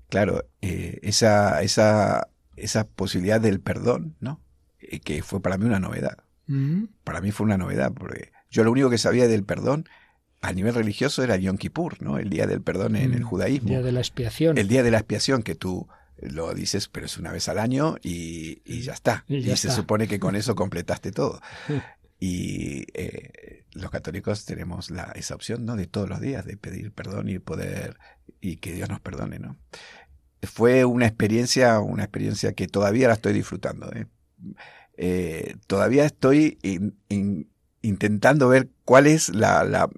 claro, eh, esa, esa, esa posibilidad del perdón, ¿no? Eh, que fue para mí una novedad. Mm. Para mí fue una novedad, porque yo lo único que sabía del perdón a nivel religioso era Yom Kippur, ¿no? El día del perdón en el mm. judaísmo. El día de la expiación. El día de la expiación que tú lo dices, pero es una vez al año y, y ya está. Y, se supone que con eso completaste todo. Y eh, los católicos tenemos la, esa opción, ¿no? De todos los días, de pedir perdón y poder, y que Dios nos perdone, ¿no? Fue una experiencia, una experiencia que todavía la estoy disfrutando, ¿eh? Eh, todavía estoy intentando ver cuál es la, la,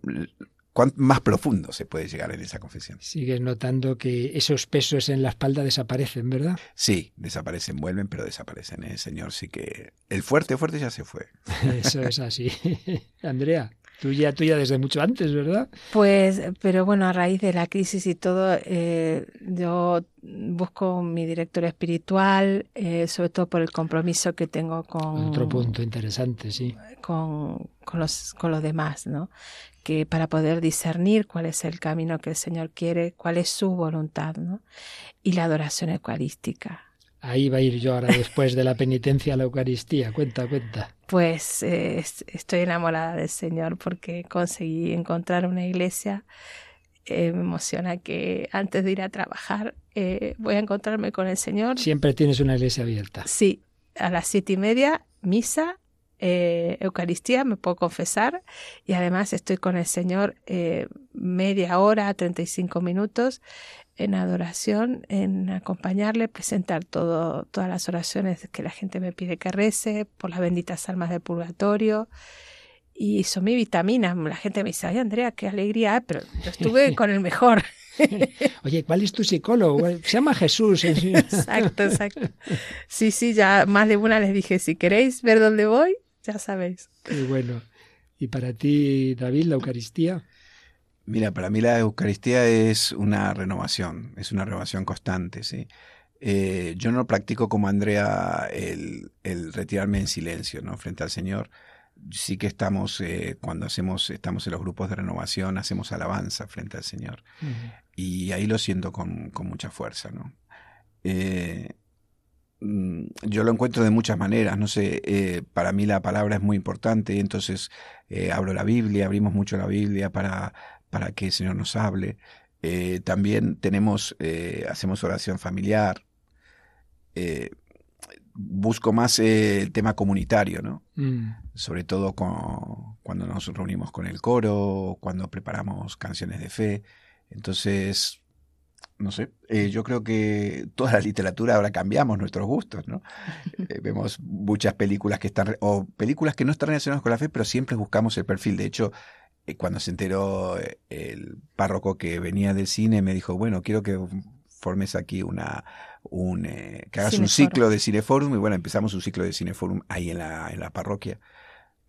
cuánto más profundo se puede llegar en esa confesión. Sigues notando que esos pesos en la espalda desaparecen, ¿verdad? Sí, desaparecen, vuelven, pero desaparecen. El ¿eh? Señor sí que... El fuerte, fuerte ya se fue. Eso es así. Andrea. Tuya, tuya desde mucho antes, ¿verdad? Pues, pero bueno, a raíz de la crisis y todo, eh, yo busco mi director espiritual, eh, sobre todo por el compromiso que tengo con... Otro punto interesante, sí. Con, con, los, con los demás, ¿no? Que para poder discernir cuál es el camino que el Señor quiere, cuál es su voluntad, ¿no? Y la adoración eucarística. Ahí va a ir yo ahora después de la penitencia a la Eucaristía. Cuenta, cuenta. Pues eh, estoy enamorada del Señor porque conseguí encontrar una iglesia. Eh, me emociona que antes de ir a trabajar eh, voy a encontrarme con el Señor. Siempre tienes una iglesia abierta. Sí, a las siete y media, misa eh, Eucaristía, me puedo confesar, y además estoy con el Señor eh, media hora, 35 minutos en adoración, en acompañarle, presentar todo, todas las oraciones que la gente me pide que rece, por las benditas almas del purgatorio. Y son mi vitamina. La gente me dice, ay Andrea, qué alegría, pero yo estuve con el mejor. Oye, ¿cuál es tu psicólogo? Se llama Jesús. exacto, exacto. Sí, sí, ya más de una les dije, si queréis ver dónde voy, ya sabéis. Qué bueno. ¿Y para ti, David, la Eucaristía? Mira, para mí la Eucaristía es una renovación, es una renovación constante, ¿sí? Eh, yo no practico como Andrea el, retirarme en silencio, ¿no? Frente al Señor. Sí que estamos, eh, cuando hacemos, estamos en los grupos de renovación, hacemos alabanza frente al Señor. Y ahí lo siento con, con mucha fuerza, ¿no? Eh, yo lo encuentro de muchas maneras, no sé, eh, para mí la palabra es muy importante, entonces eh, abro la Biblia, abrimos mucho la Biblia para, para que el Señor nos hable. Eh, también tenemos, hacemos oración familiar. busco más el tema comunitario, ¿no? Mm. Sobre todo cuando nos reunimos con el coro, cuando preparamos canciones de fe. Entonces, no sé, eh, yo creo que toda la literatura ahora cambiamos nuestros gustos, ¿no? Eh, vemos muchas películas que están, o películas que no están relacionadas con la fe, pero siempre buscamos el perfil. De hecho, eh, cuando se enteró el párroco que venía del cine, me dijo, bueno, quiero que formes aquí una, un, que hagas un ciclo de Cineforum y bueno, empezamos un ciclo de Cineforum ahí en la, en la parroquia,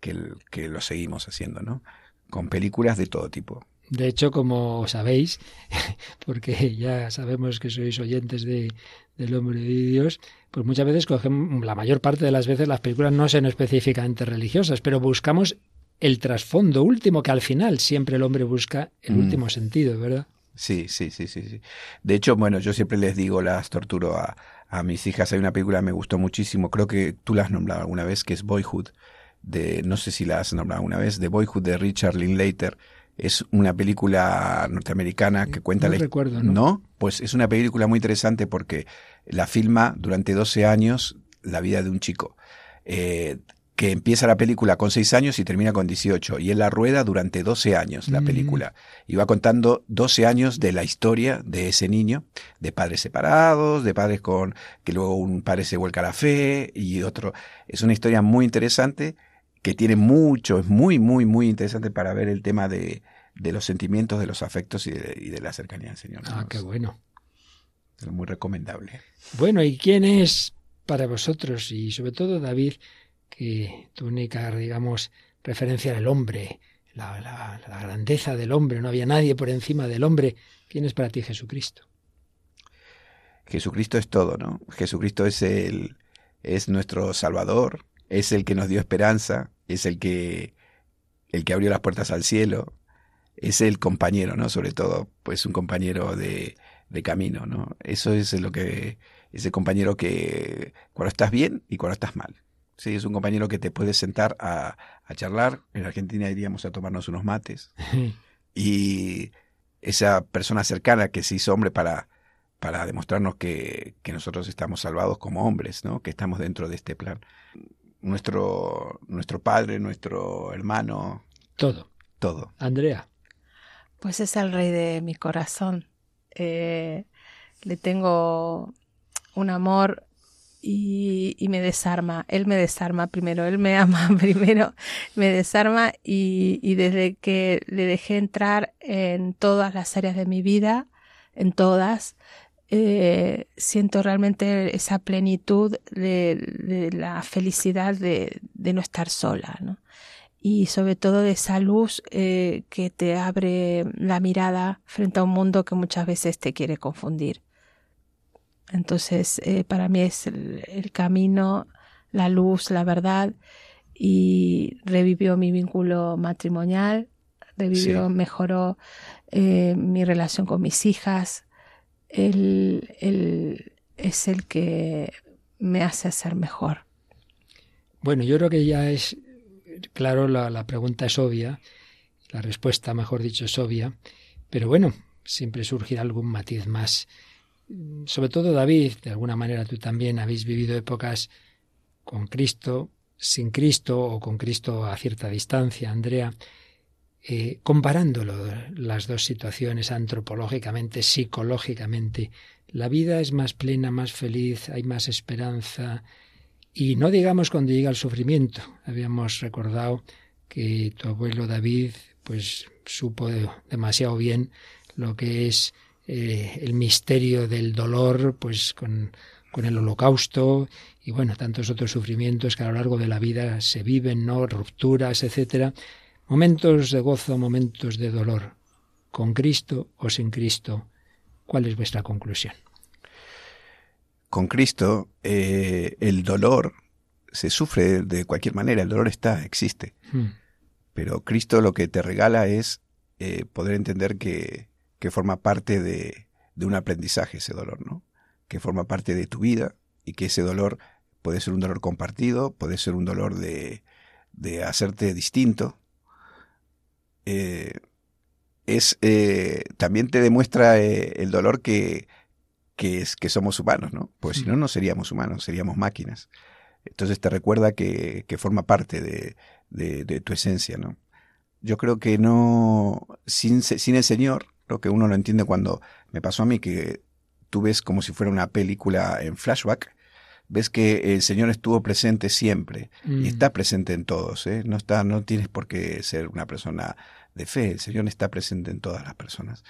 que, que lo seguimos haciendo, ¿no? Con películas de todo tipo. De hecho, como sabéis, porque ya sabemos que sois oyentes de, del hombre de Dios, pues muchas veces cogemos, la mayor parte de las veces las películas no son específicamente religiosas, pero buscamos el trasfondo último, que al final siempre el hombre busca el mm. último sentido, ¿verdad? Sí, sí, sí, sí, sí. De hecho, bueno, yo siempre les digo, las torturo a, a mis hijas. Hay una película que me gustó muchísimo, creo que tú la has nombrado alguna vez, que es Boyhood, de, no sé si la has nombrado alguna vez, de Boyhood de Richard Linklater es una película norteamericana que cuenta no la recuerdo, ¿no? ¿no? Pues es una película muy interesante porque la filma durante 12 años la vida de un chico. Eh, que empieza la película con 6 años y termina con 18. Y él la rueda durante 12 años, la mm. película. Y va contando 12 años de la historia de ese niño, de padres separados, de padres con que luego un padre se vuelca a la fe y otro. Es una historia muy interesante que tiene mucho, es muy, muy, muy interesante para ver el tema de, de los sentimientos, de los afectos y de, y de la cercanía al Señor. Ah, qué bueno. Es muy recomendable. Bueno, ¿y quién es para vosotros y sobre todo David, que tu única, digamos, referencia al hombre, la, la, la grandeza del hombre, no había nadie por encima del hombre? ¿Quién es para ti Jesucristo? Jesucristo es todo, ¿no? Jesucristo es el es nuestro Salvador, es el que nos dio esperanza, es el que, el que abrió las puertas al cielo, es el compañero, ¿no? Sobre todo, pues un compañero de, de camino, ¿no? Eso es lo que, ese compañero que cuando estás bien y cuando estás mal. Sí, es un compañero que te puedes sentar a, a charlar. En Argentina iríamos a tomarnos unos mates. y esa persona cercana que se hizo hombre para, para demostrarnos que, que nosotros estamos salvados como hombres, ¿no? Que estamos dentro de este plan nuestro, nuestro padre, nuestro hermano. Todo. Todo. Andrea. Pues es el rey de mi corazón. Eh, le tengo un amor y, y, me desarma. Él me desarma primero, él me ama primero, me desarma y, y desde que le dejé entrar en todas las áreas de mi vida, en todas, eh, siento realmente esa plenitud de, la felicidad de, no estar sola, ¿no? Y sobre todo de esa luz eh, que te abre la mirada frente a un mundo que muchas veces te quiere confundir. Entonces, eh, para mí es el, camino, la luz, la verdad, y revivió mi vínculo matrimonial, revivió, mejoró mi relación con mis hijas, él, es el que me hace ser mejor. Bueno, yo creo que ya es claro, la, la, pregunta es obvia, la respuesta, mejor dicho, es obvia, pero bueno, siempre surgirá algún matiz más. Sobre todo David, de alguna manera tú también habéis vivido épocas con Cristo, sin Cristo o con Cristo a cierta distancia, Andrea. Eh, comparándolo las dos situaciones antropológicamente, psicológicamente, la vida es más plena, más feliz, hay más esperanza. Y no digamos cuando llega el sufrimiento. Habíamos recordado que tu abuelo David pues supo demasiado bien lo que es eh, el misterio del dolor, pues con, con el holocausto y bueno, tantos otros sufrimientos que a lo largo de la vida se viven, ¿no? rupturas, etcétera. Momentos de gozo, momentos de dolor. ¿Con Cristo o sin Cristo? ¿Cuál es vuestra conclusión? Con Cristo, eh, el dolor se sufre de cualquier manera, el dolor está, existe. Hmm. Pero Cristo lo que te regala es eh, poder entender que, que forma parte de, de, un aprendizaje ese dolor, ¿no? Que forma parte de tu vida y que ese dolor puede ser un dolor compartido, puede ser un dolor de, de hacerte distinto, eh, es eh, también te demuestra eh, el dolor que, que, es, que somos humanos, ¿no? Pues si no, no seríamos humanos, seríamos máquinas. Entonces te recuerda que, que forma parte de, de, tu esencia, ¿no? Yo creo que no, sin, sin el Señor, lo que uno lo entiende cuando me pasó a mí, que tú ves como si fuera una película en flashback, ves que el Señor estuvo presente siempre y mm. está presente en todos, ¿eh? No está, no tienes por qué ser una persona de fe. El Señor está presente en todas las personas.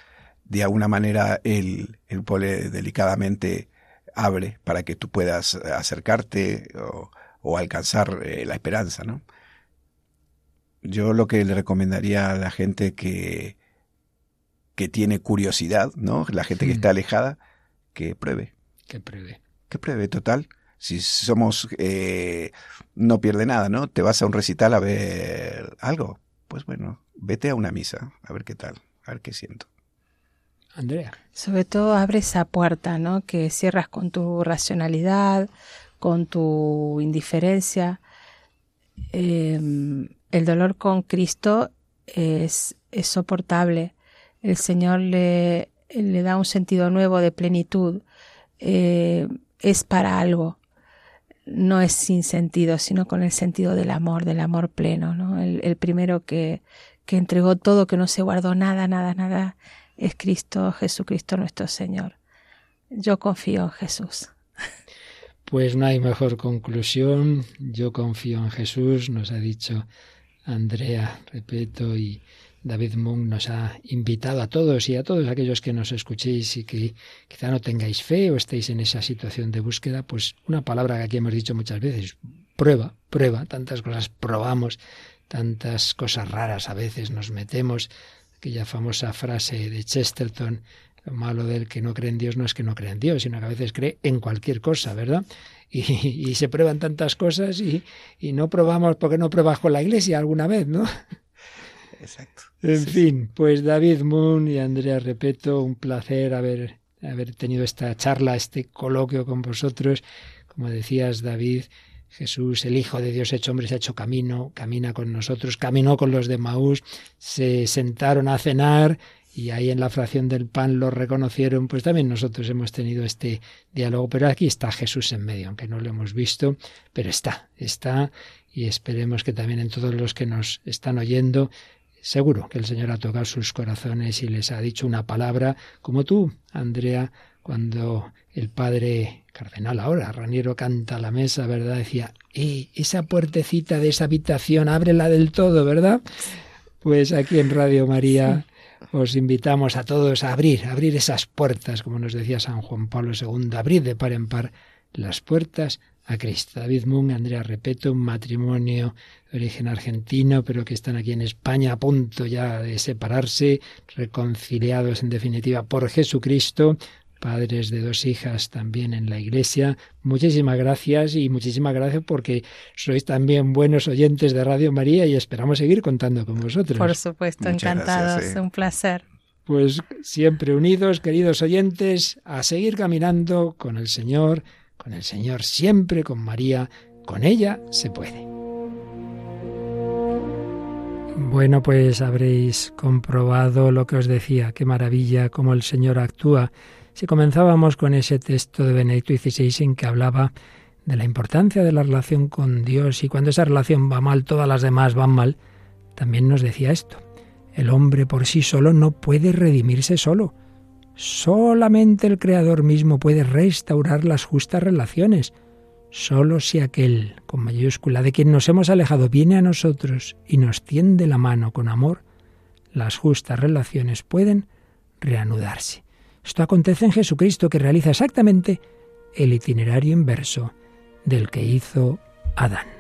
de alguna manera él, él pone delicadamente abre para que tú puedas acercarte o, o alcanzar eh, la esperanza, ¿no? Yo lo que le recomendaría a la gente que, que tiene curiosidad, ¿no? La gente que está alejada, que pruebe. Que pruebe. Que pruebe, total. Si somos, eh, no pierde nada, ¿no? Te vas a un recital a ver algo. Pues bueno, vete a una misa, a ver qué tal, a ver qué siento. Andrea. Sobre todo abre esa puerta, ¿no? Que cierras con tu racionalidad, con tu indiferencia. Em, el dolor con Cristo es, es soportable. El Señor le, le, da un sentido nuevo de plenitud. Eh, es para algo. No es sin sentido, sino con el sentido del amor, del amor pleno. ¿no? El, el primero que, que entregó todo, que no se guardó nada, nada, nada, es Cristo, Jesucristo nuestro Señor. Yo confío en Jesús. Pues no hay mejor conclusión. Yo confío en Jesús, nos ha dicho Andrea Repeto y David Munk nos ha invitado a todos y a todos aquellos que nos escuchéis y que quizá no tengáis fe o estéis en esa situación de búsqueda, pues una palabra que aquí hemos dicho muchas veces, prueba, prueba, tantas cosas probamos, tantas cosas raras a veces nos metemos, aquella famosa frase de Chesterton, lo malo del que no cree en Dios no es que no cree en Dios, sino que a veces cree en cualquier cosa, ¿verdad? Y, se prueban tantas cosas y, y, no probamos porque no pruebas con la iglesia alguna vez, ¿no? Exacto. En fin, pues David Moon y Andrea Repeto, un placer haber, haber tenido esta charla, este coloquio con vosotros. Como decías, David, Jesús, el Hijo de Dios hecho hombre, se ha hecho camino, camina con nosotros, caminó con los de Maús, se sentaron a cenar y ahí en la fracción del pan lo reconocieron, pues también nosotros hemos tenido este diálogo, pero aquí está Jesús en medio, aunque no lo hemos visto, pero está, está y esperemos que también en todos los que nos están oyendo, seguro que el Señor ha tocado sus corazones y les ha dicho una palabra, como tú, Andrea, cuando el padre cardenal ahora, Raniero canta a la mesa, ¿verdad? Decía, eh, esa puertecita de esa habitación, ábrela del todo, ¿verdad? Pues aquí en Radio María os invitamos a todos a abrir, a abrir esas puertas, como nos decía San Juan Pablo II, abrir de par en par las puertas a Cristo. David Moon, Andrea Repeto, un matrimonio de origen argentino, pero que están aquí en España a punto ya de separarse, reconciliados en definitiva por Jesucristo, padres de dos hijas también en la iglesia. Muchísimas gracias y muchísimas gracias porque sois también buenos oyentes de Radio María y esperamos seguir contando con vosotros. Por supuesto, encantados, gracias, un placer. Pues siempre unidos, queridos oyentes, a seguir caminando con el Señor, con el Señor siempre, con María, con ella se puede. Bueno, pues habréis comprobado lo que os decía, qué maravilla cómo el Señor actúa si comenzábamos con ese texto de Benedicto XVI en que hablaba de la importancia de la relación con Dios y cuando esa relación va mal, todas las demás van mal, también nos decía esto. El hombre por sí solo no puede redimirse solo. Solamente el Creador mismo puede restaurar las justas relaciones. Solo si aquel, con mayúscula, de quien nos hemos alejado, viene a nosotros y nos tiende la mano con amor, las justas relaciones pueden reanudarse. Esto acontece en Jesucristo, que realiza exactamente el itinerario inverso del que hizo Adán.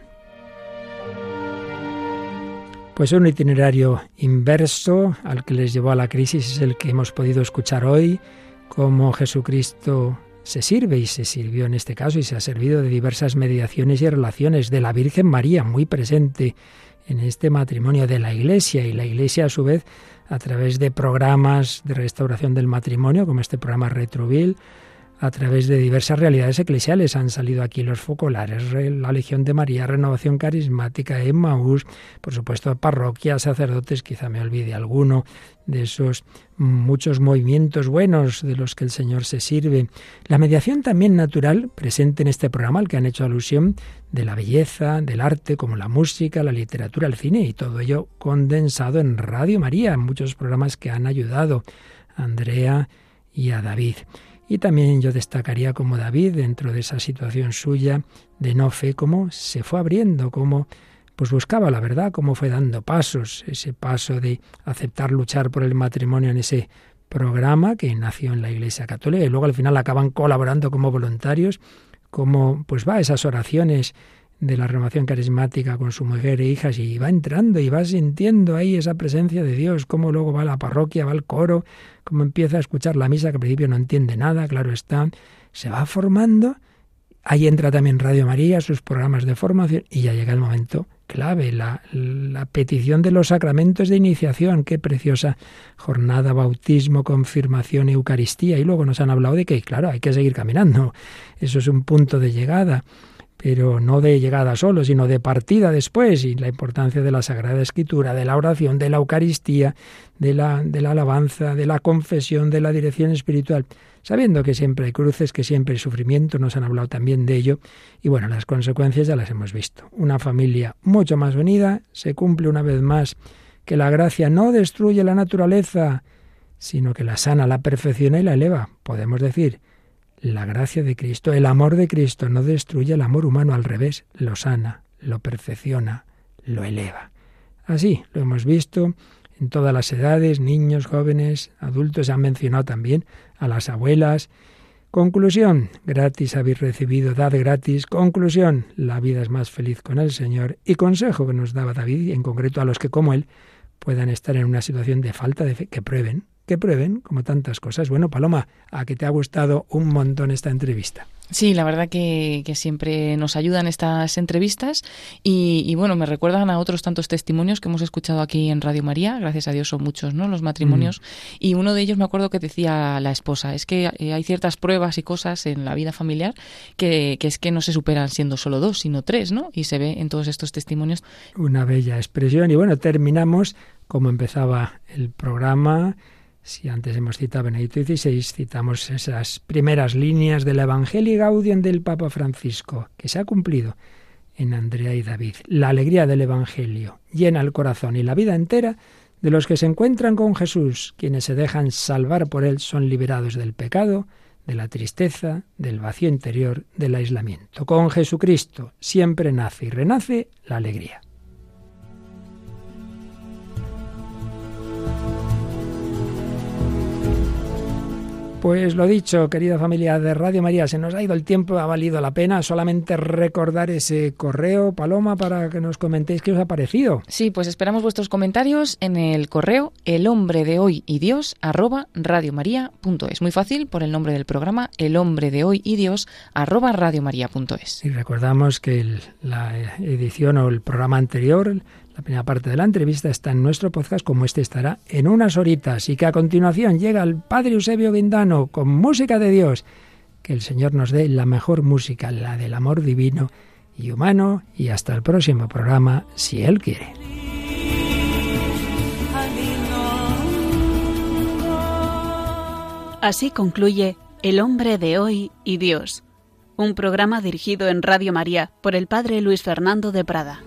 Pues un itinerario inverso al que les llevó a la crisis es el que hemos podido escuchar hoy, cómo Jesucristo se sirve y se sirvió en este caso y se ha servido de diversas mediaciones y relaciones de la Virgen María muy presente en este matrimonio de la Iglesia y la Iglesia a su vez a través de programas de restauración del matrimonio, como este programa Retroville, a través de diversas realidades eclesiales. Han salido aquí los focolares, la Legión de María, Renovación Carismática, Emmaús, por supuesto parroquias, sacerdotes, quizá me olvide alguno de esos muchos movimientos buenos de los que el Señor se sirve. La mediación también natural presente en este programa al que han hecho alusión de la belleza, del arte, como la música, la literatura, el cine y todo ello condensado en Radio María, en muchos programas que han ayudado a Andrea y a David. Y también yo destacaría como David, dentro de esa situación suya de no fe, cómo se fue abriendo, cómo pues buscaba la verdad, cómo fue dando pasos, ese paso de aceptar luchar por el matrimonio en ese programa que nació en la Iglesia Católica y luego al final acaban colaborando como voluntarios, como pues va esas oraciones de la renovación carismática con su mujer e hijas y va entrando y va sintiendo ahí esa presencia de Dios, cómo luego va a la parroquia, va al coro, cómo empieza a escuchar la misa que al principio no entiende nada, claro está, se va formando, ahí entra también Radio María, sus programas de formación y ya llega el momento clave, la, la petición de los sacramentos de iniciación, qué preciosa jornada, bautismo, confirmación, Eucaristía. Y luego nos han hablado de que claro, hay que seguir caminando, eso es un punto de llegada pero no de llegada solo, sino de partida después, y la importancia de la Sagrada Escritura, de la oración, de la Eucaristía, de la, de la alabanza, de la confesión, de la dirección espiritual, sabiendo que siempre hay cruces, que siempre hay sufrimiento, nos han hablado también de ello, y bueno, las consecuencias ya las hemos visto. Una familia mucho más unida, se cumple una vez más que la gracia no destruye la naturaleza, sino que la sana, la perfecciona y la eleva. Podemos decir la gracia de Cristo, el amor de Cristo no destruye el amor humano, al revés, lo sana, lo perfecciona, lo eleva. Así lo hemos visto en todas las edades, niños, jóvenes, adultos, se han mencionado también a las abuelas. Conclusión, gratis habéis recibido, dad gratis. Conclusión, la vida es más feliz con el Señor. Y consejo que nos daba David, en concreto a los que como él puedan estar en una situación de falta de fe, que prueben, que prueben, como tantas cosas. Bueno, Paloma, a que te ha gustado un montón esta entrevista. Sí, la verdad que, siempre nos ayudan estas entrevistas y, bueno, me recuerdan a otros tantos testimonios que hemos escuchado aquí en Radio María, gracias a Dios son muchos, ¿no? Los matrimonios. Mm. Y uno de ellos me acuerdo que decía la esposa, es que eh, hay ciertas pruebas y cosas en la vida familiar que, que es que no se superan siendo solo dos, sino tres, ¿no? Y se ve en todos estos testimonios. Una bella expresión y bueno, terminamos como empezaba el programa si antes hemos citado Benedicto XVI, citamos esas primeras líneas del Evangelio Gaudium del Papa Francisco, que se ha cumplido en Andrea y David. La alegría del Evangelio llena el corazón y la vida entera de los que se encuentran con Jesús. Quienes se dejan salvar por Él son liberados del pecado, de la tristeza, del vacío interior, del aislamiento. Con Jesucristo siempre nace y renace la alegría. Pues lo dicho, querida familia de Radio María, se nos ha ido el tiempo, ha valido la pena solamente recordar ese correo, Paloma, para que nos comentéis qué os ha parecido. Sí, pues esperamos vuestros comentarios en el correo el hombre de hoy y Dios arroba radiomaria.es. Muy fácil, por el nombre del programa, el hombre de hoy y Dios arroba radiomaria.es. Y recordamos que la edición o el programa anterior, la primera parte de la entrevista está en nuestro podcast, como este estará en unas horitas, y que a continuación llega el Padre Eusebio Guindano con música de Dios. Que el Señor nos dé la mejor música, la del amor divino y humano, y hasta el próximo programa, si Él quiere. Así concluye El hombre de hoy y Dios, un programa dirigido en Radio María por el Padre Luis Fernando de Prada.